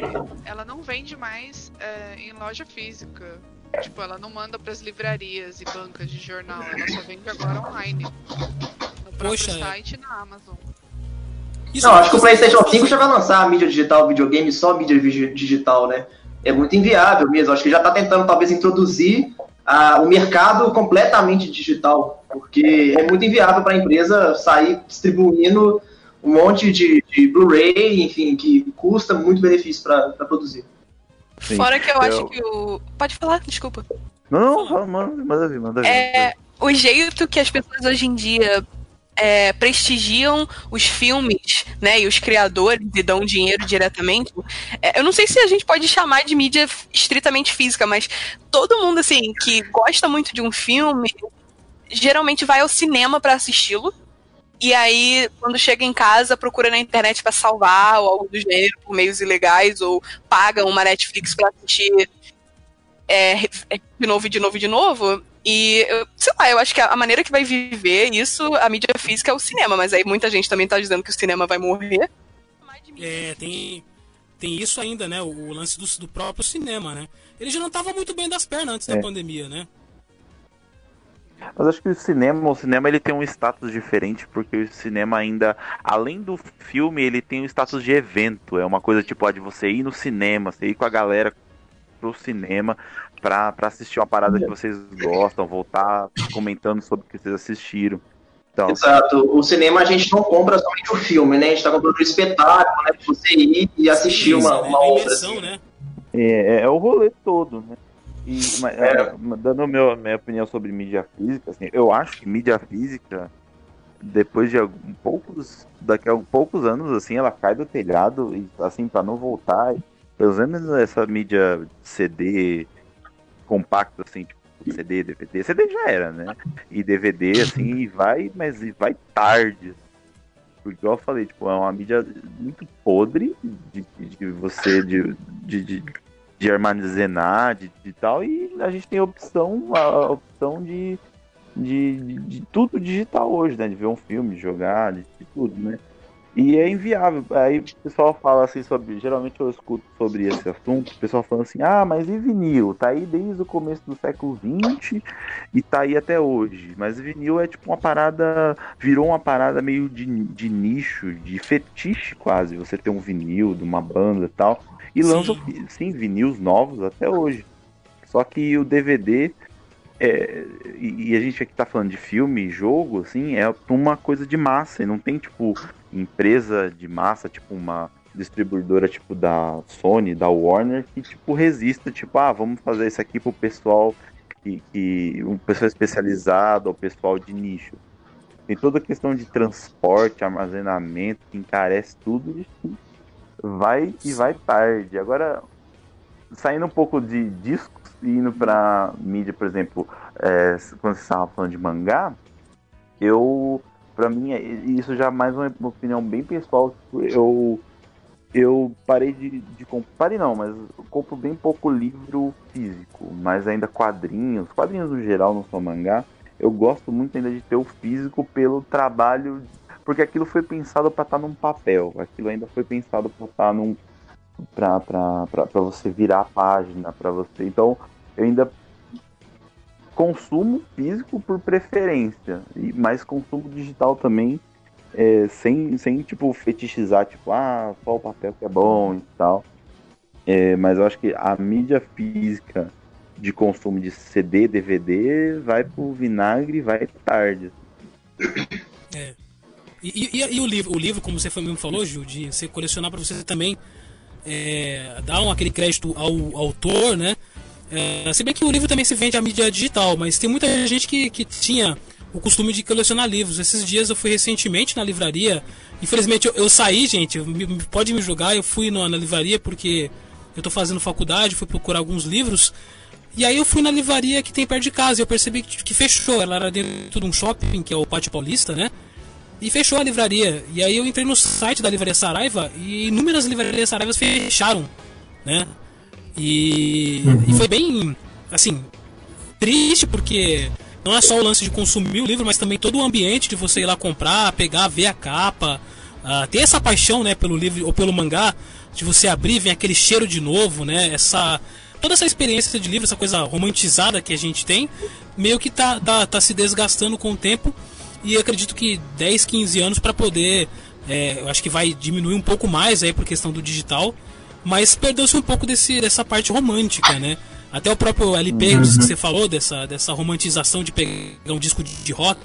ela não vende mais é, em loja física. Tipo, ela não manda pras livrarias e bancas de jornal, ela só vende agora online. No Poxa, é. site e na Amazon. Isso não, acho que o PlayStation 5 já vai lançar a mídia digital, videogame só mídia digital, né? É muito inviável mesmo. Acho que já está tentando talvez introduzir a, o mercado completamente digital, porque é muito inviável para a empresa sair distribuindo um monte de, de Blu-ray, enfim, que custa muito benefício para produzir. Sim. Fora que eu, eu, acho que o. Pode falar, desculpa. Não, não, manda, manda vir, manda vir. É, o jeito que as pessoas hoje em dia é, prestigiam os filmes, né, e os criadores e dão dinheiro diretamente. É, eu não sei se a gente pode chamar de mídia estritamente física, mas todo mundo assim que gosta muito de um filme geralmente vai ao cinema para assisti-lo e aí, quando chega em casa, procura na internet para salvar ou algo do gênero por meios ilegais, ou paga uma Netflix para assistir é, de novo, de novo, de novo. E, sei lá, eu acho que a maneira que vai viver isso, a mídia física é o cinema, mas aí muita gente também tá dizendo que o cinema vai morrer. É, tem, tem isso ainda, né? O, lance do, do próprio cinema, né? Ele já não tava muito bem das pernas antes é. da pandemia, né? Mas acho que o cinema, o cinema ele tem um status diferente, porque o cinema ainda, além do filme, ele tem um status de evento. É uma coisa tipo, de você ir no cinema, você ir com a galera pro cinema pra, pra assistir uma parada que vocês gostam, voltar comentando sobre o que vocês assistiram. Então... Exato. O cinema a gente não compra somente o filme, né? A gente tá comprando o espetáculo, né? Pra você ir e assistir Sim, uma, uma é obra. Assim. Né? É, é o rolê todo, né? E, mas, É. é, dando meu, minha opinião sobre mídia física, assim, eu acho que mídia física, depois de algum, poucos, daqui a poucos anos, assim, ela cai do telhado e assim, para não voltar, pelo menos essa mídia CD compacto, assim, tipo CD, DVD, CD já era, né? E DVD, assim, e vai, mas e vai tarde. Porque igual eu falei, tipo, é uma mídia muito podre de, de você de, de, de, de armazenar, de, de tal, e a gente tem a opção, a opção de, de, de, de tudo digital hoje, né? De ver um filme, de jogar, de, de tudo, né? E é inviável. Aí o pessoal fala assim sobre. Geralmente eu escuto sobre esse assunto, o pessoal falando assim, ah, mas e vinil? Tá aí desde o começo do século XX e tá aí até hoje. Mas vinil é tipo uma parada. Virou uma parada meio de, de nicho, de fetiche quase. Você ter um vinil de uma banda e tal. E Sim. lançam, sim, vinis novos até hoje. Só que o DVD. é, e e a gente aqui tá falando de filme, jogo, assim, é uma coisa de massa. E não tem, tipo, empresa de massa, tipo uma distribuidora tipo da Sony, da Warner, que tipo resista, tipo, ah, vamos fazer isso aqui pro pessoal que, que um pessoal especializado, ou pessoal de nicho. Tem toda a questão de transporte, armazenamento, que encarece tudo, e vai e vai tarde. Agora, saindo um pouco de discos e indo pra mídia, por exemplo, é, quando você estava falando de mangá, eu Pra mim, é- isso já é mais uma opinião bem pessoal. Eu, eu parei de, de. Parei não, mas compro bem pouco livro físico, mas ainda quadrinhos. Quadrinhos no geral, não só mangá. Eu gosto muito ainda de ter o físico pelo trabalho. Porque aquilo foi pensado pra estar num papel. Aquilo ainda foi pensado pra estar num. Pra, pra, pra você virar a página, pra você. Então, eu ainda consumo físico por preferência, e mais consumo digital também, é, sem, sem tipo fetichizar, tipo, ah, só o papel que é bom e tal. É, mas eu acho que a mídia física de consumo de CD, DVD, vai pro vinagre vai tarde. É. E, e- e o livro, o livro, como você mesmo falou, Gil, de você colecionar para você também é, dar um, aquele crédito ao autor, né? É, se bem que o livro também se vende a mídia digital, mas tem muita gente que, que tinha o costume de colecionar livros. Esses dias eu fui recentemente na livraria. Infelizmente eu, eu saí, gente. pode me julgar. Eu fui no- na livraria porque eu tô fazendo faculdade, fui procurar alguns livros. E aí eu fui na livraria que tem perto de casa e eu percebi que, que fechou. Ela era dentro de um shopping, que é o Pátio Paulista, né? E fechou a livraria. E aí eu entrei no site da Livraria Saraiva e inúmeras livrarias Saraivas fecharam, né? E, e foi bem, assim, triste porque não é só o lance de consumir o livro, mas também todo o ambiente de você ir lá comprar, pegar, ver a capa, ah, ter essa paixão, né, pelo livro ou pelo mangá, de você abrir, vem aquele cheiro de novo, né? Essa toda essa experiência de livro, essa coisa romantizada que a gente tem, meio que tá, tá, tá se desgastando com o tempo. E acredito que 10, 15 anos para poder, é, eu acho que vai diminuir um pouco mais aí por questão do digital, mas perdeu-se um pouco desse, dessa parte romântica, né? Até o próprio LP que você falou, dessa, dessa romantização de pegar um disco de, de rock.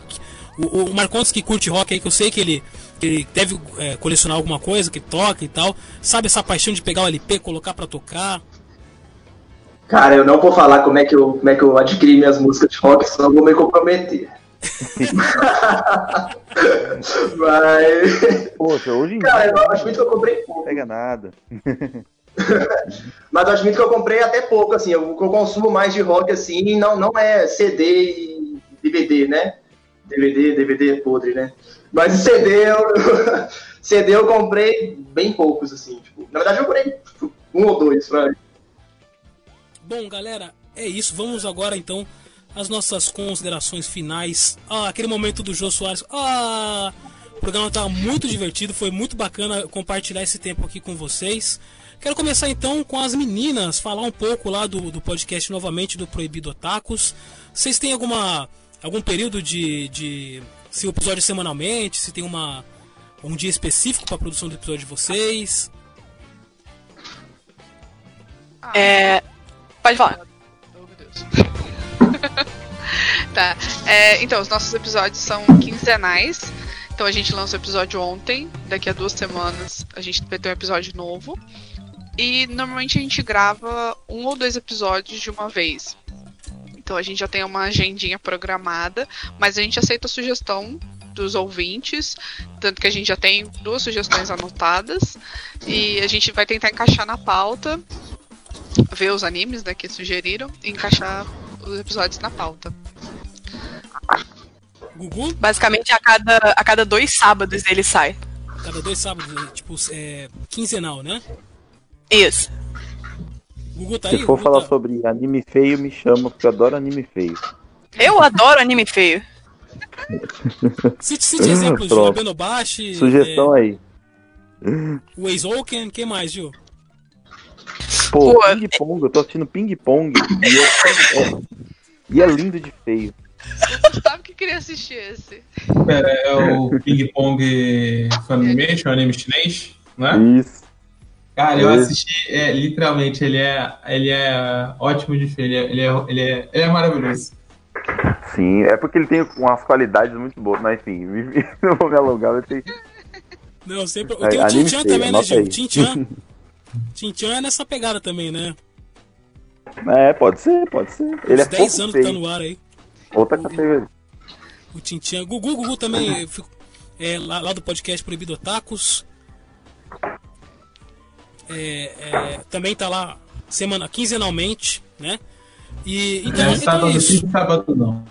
O, o Marcontes que curte rock aí, que eu sei que ele, que ele deve é, colecionar alguma coisa, que toca e tal. Sabe essa paixão de pegar o LP, colocar pra tocar? Cara, eu não vou falar como é que eu, como é que eu adquiri minhas músicas de rock, senão eu vou me comprometer. Mas. Poxa, hoje em Cara, dia eu acho muito que eu comprei pouco. não pega nada. Mas eu admito que eu comprei até pouco, assim. O que eu consumo mais de rock, assim, não, não é CD e DVD, né? DVD, DVD é podre, né? Mas CD eu, CD eu comprei bem poucos, assim. Tipo, na verdade, eu comprei tipo, um ou dois. Pra... Bom, galera, é isso. Vamos agora então às nossas considerações finais. Ah, aquele momento do Jô Soares. Ah, o programa estava muito divertido, foi muito bacana compartilhar esse tempo aqui com vocês. Quero começar então com as meninas, falar um pouco lá do, do podcast novamente do Proibido Otakus. Vocês têm alguma algum período de, de se o episódio é semanalmente, se tem uma um dia específico para a produção do episódio de vocês? É, pode falar. Oh, meu Deus. tá. É, então, os nossos episódios são quinzenais. Então a gente lança o episódio ontem. Daqui a duas semanas a gente vai ter um episódio novo. E normalmente a gente grava um ou dois episódios de uma vez. Então a gente já tem uma agendinha programada, mas a gente aceita a sugestão dos ouvintes, tanto que a gente já tem duas sugestões anotadas e a gente vai tentar encaixar na pauta, ver os animes né, que sugeriram e encaixar os episódios na pauta. Gugu, Basicamente, a cada, a cada dois sábados ele sai. cada dois sábados, né? tipo, é, quinzenal, né? Isso. Gugu tá aí? Se for Gugu falar tá- sobre anime feio, me chama, porque eu adoro anime feio. Eu adoro anime feio. Cite, cite exemplos, Sugestão é, aí. o Eizouken, quem mais, Gil? Pô, Pô, Ping Pong, eu tô assistindo Ping Pong e, eu- é, e é lindo de feio. O Gustavo que queria assistir esse. Pera, é o Ping Pong Funimation, anime chinês, né? Isso. Cara, eu É. assisti, é, literalmente, ele é, ele é ótimo de feio, ele é, ele é, ele é, ele é maravilhoso. Sim, é porque ele tem umas qualidades muito boas, mas enfim, não vou me alongar, mas tem. Não, sempre. É, Tem o feio, também, né, anota Gil? Tinchan é nessa pegada também, né? É, pode ser, pode ser. Ele é 10 pouco anos que tá feio. no ar aí. Outra categoria. O Tinchan. Gugu, Gugu também. é, lá, lá do podcast Proibido Otakus. É, é, também tá lá semana, quinzenalmente, né? E então, É, então sábado é isso. sim, sábado não.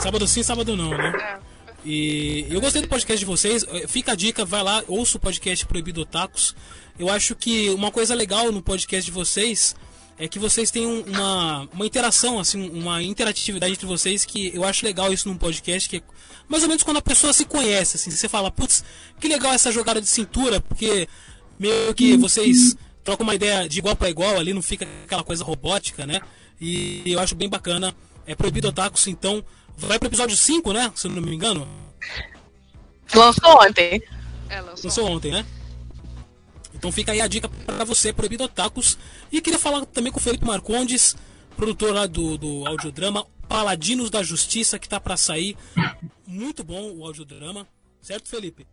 Sábado sim, sábado não, né? É. E eu gostei do podcast de vocês. Fica a dica, vai lá, ouça o podcast Proibido Otakus. Eu acho que uma coisa legal no podcast de vocês é que vocês têm um- uma, uma interação, assim, uma interatividade entre vocês que eu acho legal isso num podcast, que é mais ou menos quando a pessoa se conhece, assim, você fala, putz, que legal essa jogada de cintura, porque meio que vocês trocam uma ideia de igual para igual ali, não fica aquela coisa robótica, né? E eu acho bem bacana. É Proibido Otakus, então vai pro episódio 5, né? Se eu não me engano. Lançou ontem. É, lançou. Lançou ontem, né? Então fica aí a dica pra você, Proibido Otakus. E queria falar também com o Felipe Marcondes, produtor lá do, do audiodrama Paladinos da Justiça, que tá pra sair. Muito bom o audiodrama. Certo, Felipe?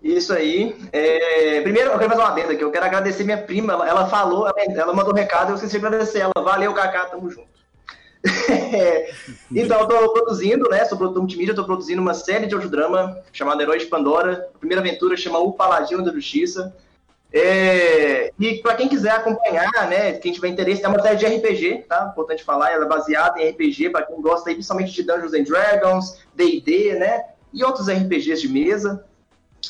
Isso aí. É, Primeiro, eu quero fazer uma adenda aqui. Eu quero agradecer minha prima. Ela, ela falou, ela, ela mandou um recado, eu esqueci de agradecer ela. Valeu, Kaká, tamo junto. então, eu tô produzindo, né? Sou produtor multimídia, tô produzindo uma série de audiodrama chamada Herói de Pandora. A primeira aventura chama O Paladino da Justiça. É, E para quem quiser acompanhar, né? Quem tiver interesse, é uma série de RPG, tá? Importante falar, ela é baseada em RPG, para quem gosta aí, principalmente de Dungeons and Dragons, D&D, né? E outros RPGs de mesa.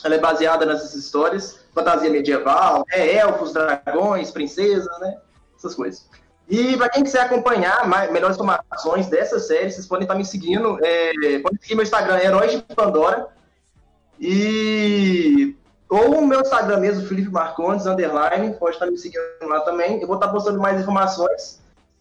Ela é baseada nessas histórias, fantasia medieval, né? elfos, dragões, princesas, né? Essas coisas. E para quem quiser acompanhar mais, melhores informações dessa série, vocês podem estar me seguindo. É, podem seguir meu Instagram, Heróis de Pandora. E. Ou o meu Instagram mesmo, Felipe Marcondes, underline, pode estar me seguindo lá também. Eu vou estar postando mais informações.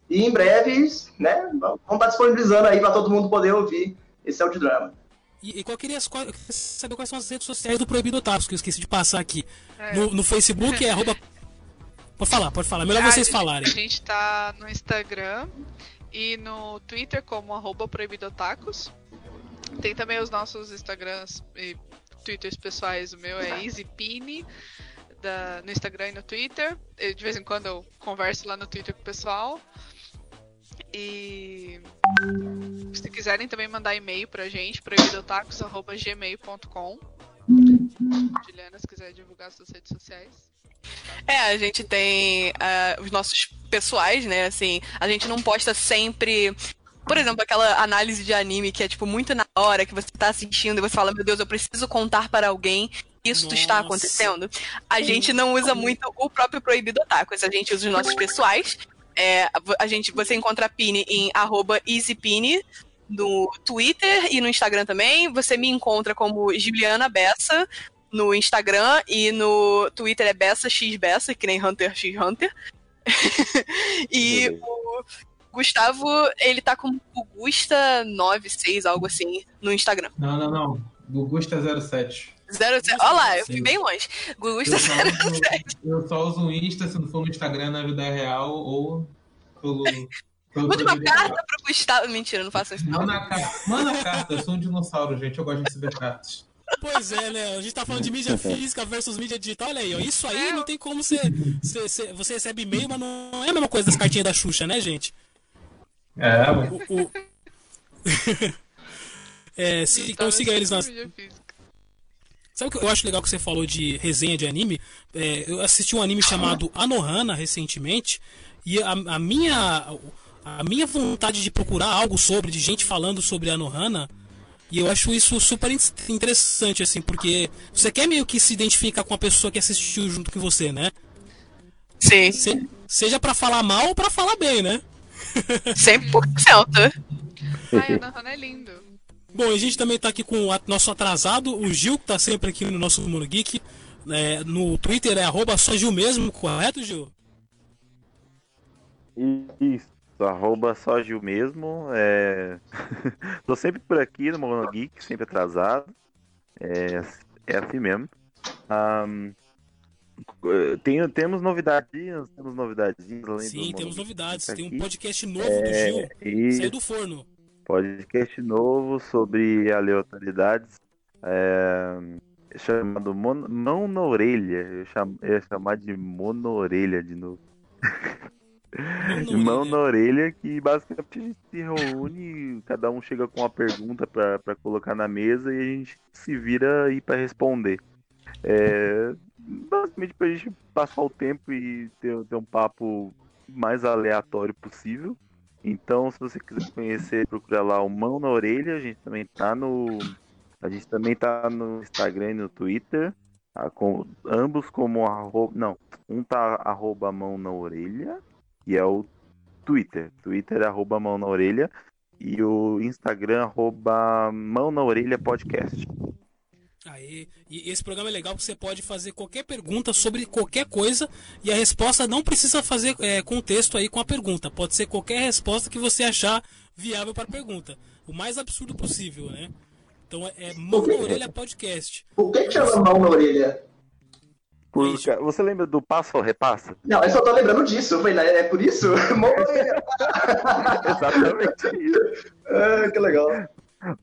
E em breve, né, vamos estar disponibilizando aí para todo mundo poder ouvir esse audiodrama. E, e qual queria qual- eu queria saber quais são as redes sociais do Proibido Otakus, que eu esqueci de passar aqui. É. No, no Facebook é arroba. Pode falar, pode falar. Melhor Ah, vocês a falarem. gente tá no Instagram e no Twitter como arroba proibidotacos. Tem também os nossos Instagrams e Twitters pessoais. O meu é EasyPini da, no Instagram e no Twitter. Eu, de vez em quando eu converso lá no Twitter com o pessoal. E se quiserem também mandar e-mail pra gente, proibidotacos.gmail.com. Juliana, se quiser divulgar suas redes sociais. É, a gente tem ah, os nossos pessoais, né? Assim, a gente não posta sempre. Por exemplo, aquela análise de anime que é, tipo, muito na hora que você tá assistindo e você fala, meu Deus, eu preciso contar para alguém que isso está Nossa. acontecendo. A gente não usa muito o próprio Proibido Otakus, a gente usa os nossos pessoais. É, a gente, você encontra a Pini em arroba EasyPini no Twitter e no Instagram também. Você me encontra como Juliana Bessa no Instagram e no Twitter é Bessa X Bessa, que nem Hunter X Hunter. e o Gustavo, ele tá com Gugusta96, algo assim, no Instagram. Não, não, não. Gugusta 07. Zero, zero. Olha lá, eu fui bem longe. Gugusta Eu só, 07. uso, eu só uso o Insta se não for no Instagram na vida real ou pelo. pelo Manda uma carta pro Gustavo. Mentira, não faço isso. Manda a carta. Manda a carta. Eu sou um dinossauro, gente. Eu gosto de receber cartas. Pois é, né? A gente tá falando de mídia física versus mídia digital. Olha aí, ó. Isso aí não tem como você. Você, você recebe e-mail, mas não é a mesma coisa das cartinhas da Xuxa, né, gente? É, ué. O- o- É, se- então siga eles nas. Sabe o que eu acho legal que você falou de resenha de anime? É, eu assisti um anime chamado Anohana recentemente e a, a minha a minha vontade de procurar algo sobre, de gente falando sobre Anohana, e eu acho isso super in- interessante assim, porque você quer meio que se identificar com a pessoa que assistiu junto com você, né? Sim, Se- seja pra falar mal ou pra falar bem, né? 100%. Ai, a Nahana é lindo. Bom, a gente também tá aqui com o nosso atrasado, o Gil, que tá sempre aqui no nosso Mundo Geek. É, no Twitter é arroba só Gil mesmo, correto, Gil? Isso, arroba só Gil mesmo. É... Tô sempre por aqui no Mono Geek, sempre atrasado. É, é assim mesmo. Eh, tem, temos novidadinhas, temos novidadinhas além do Sim, Mono temos novidades. Tem um podcast novo do Gil. E Saiu do forno. podcast novo sobre aleatoriedades. É, chamado Mon- Mão na Orelha. Eu, cham... eu ia chamar de Mono-Orelha de novo. Mão na orelha. que basicamente a gente se reúne, cada um chega com uma pergunta pra colocar na mesa e a gente se vira aí pra responder. É, basicamente pra gente passar o tempo e ter, ter um papo mais aleatório possível. Então, se você quiser conhecer, procura lá o Mão na Orelha, a gente também tá no. A gente também tá no Instagram e no Twitter. ah, com, ambos como arroba. Não, um tá arroba mão na orelha e é o Twitter. Twitter é arroba mão na orelha e o Instagram arroba mão na orelha podcast. Aí, e esse programa é legal porque você pode fazer qualquer pergunta sobre qualquer coisa e a resposta não precisa fazer é, contexto aí com a pergunta. Pode ser qualquer resposta que você achar viável para a pergunta. O mais absurdo possível, né? Então é, é Mão na Orelha Podcast. Por que, que chama mão na orelha? Por- Isso. você lembra do passo ou repassa? Não, eu só tô lembrando disso. Eu falei, é por isso? Mão na orelha. Exatamente isso. Ah, que legal.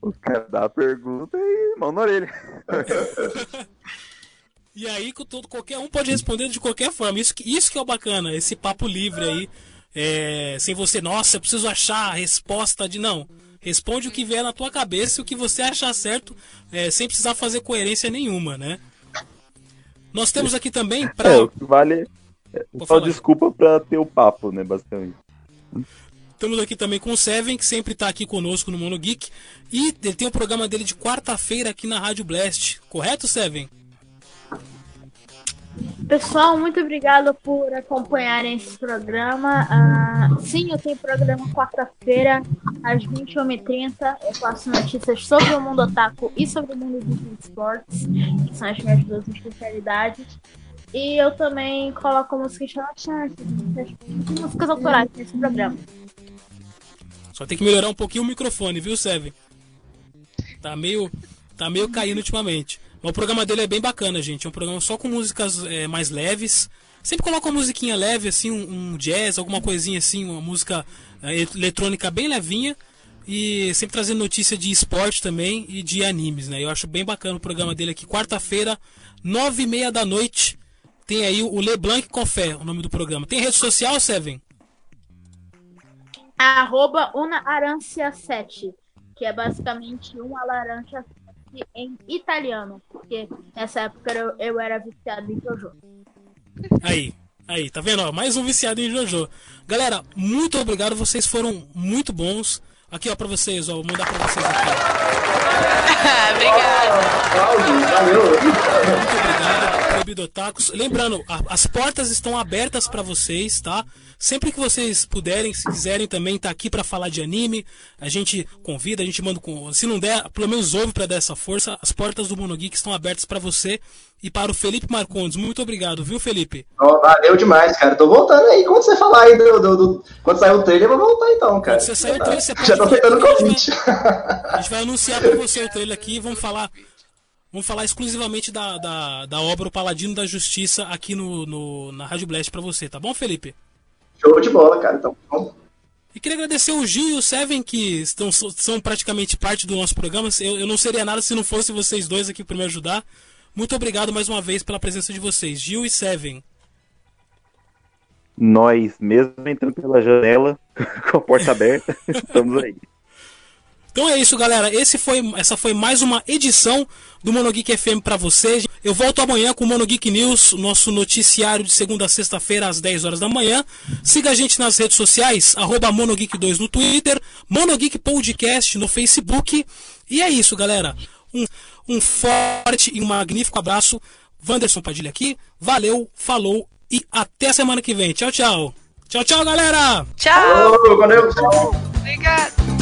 O cara dá a pergunta e mão na orelha. E aí todo, qualquer um pode responder de qualquer forma. Isso que, isso que é o bacana, esse papo livre aí. é, sem você, nossa, eu preciso achar a resposta de. Não. Responde o que vier na tua cabeça e o que você achar certo, é, sem precisar fazer coerência nenhuma, né? Nós temos aqui também pra. É, o que vale é Pode só falar. desculpa pra ter o papo, né, basicamente. Estamos aqui também com o Seven, que sempre está aqui conosco no Mono Geek. E ele tem o programa dele de quarta-feira aqui na Rádio Blast. Correto, Seven? Pessoal, muito obrigado por acompanharem esse programa. Ah, sim, eu tenho programa quarta-feira, às 21h30. Eu faço notícias sobre o mundo otaku e sobre o mundo dos esportes, que são as minhas duas especialidades. E eu também coloco músicas relaxantes, músicas autorais nesse programa. Só tem que melhorar um pouquinho o microfone, viu, Seven? Tá meio, tá meio caindo ultimamente. Mas o programa dele é bem bacana, gente. É um programa só com músicas é, mais leves. Sempre coloca uma musiquinha leve, assim, um, um jazz, alguma coisinha assim, uma música é, eletrônica bem levinha. E sempre trazendo notícia de esporte também e de animes, né? Eu acho bem bacana o programa dele aqui. Quarta-feira, nove e meia da noite. Tem aí o LeBlanc Confé, o nome do programa. Tem rede social, Seven? Arroba unarancia7, que é basicamente uma laranja em italiano, porque nessa época eu, eu era viciado em Jojo. Aí, aí, tá vendo? Ó, mais um viciado em Jojo. Galera, muito obrigado, vocês foram muito bons. Aqui, ó, pra vocês, ó, vou mandar pra vocês aqui. Valeu. Muito obrigado, Proibido Otakus. Lembrando, a- as portas estão abertas pra vocês, tá? Sempre que vocês puderem, se quiserem também tá aqui pra falar de anime, a gente convida, a gente manda com, se não der, pelo menos ouve pra dar essa força. As portas do Mono Geek estão abertas pra você e para o Felipe Marcondes. Muito obrigado, viu, Felipe? Ó, valeu demais, cara. Tô voltando aí. Quando você falar aí do. do- do- Quando sair o trailer, eu vou voltar então, cara. Quando você sair o trailer, você pode Já tô vir aceitando o aqui, a gente convite. A gente vai anunciar pra você o trailer aqui e vamos falar. Vamos falar exclusivamente da, da, da obra O Paladino da Justiça aqui no, no, na Rádio Blast pra você, tá bom, Felipe? Show de bola, cara. Então, bom. E queria agradecer o Gil e o Seven, que estão, são praticamente parte do nosso programa. Eu, eu não seria nada se não fosse vocês dois aqui para me ajudar. Muito obrigado mais uma vez pela presença de vocês, Gil e Seven. Nós, mesmo entrando pela janela, com a porta aberta, estamos aí. Então é isso, galera. Esse foi, essa foi mais uma edição do Monogeek FM para vocês. Eu volto amanhã com o Monogeek News, nosso noticiário de segunda a sexta-feira às 10 horas da manhã. Siga a gente nas redes sociais, Monogeek2 no Twitter, Monogeek Podcast no Facebook. E é isso, galera. Um, um forte e um magnífico abraço. Wanderson Padilha aqui. Valeu, falou e até semana que vem. Tchau, tchau. Tchau, tchau, galera. Tchau. Valeu, tchau. Obrigada.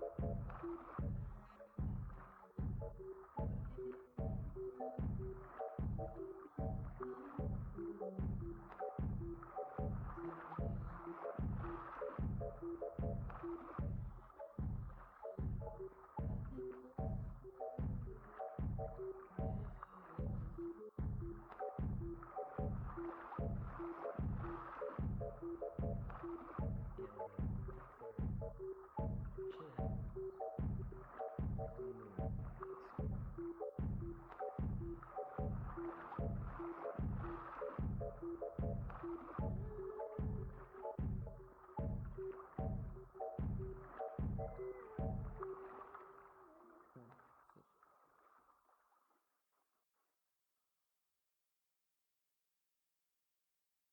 Thank you.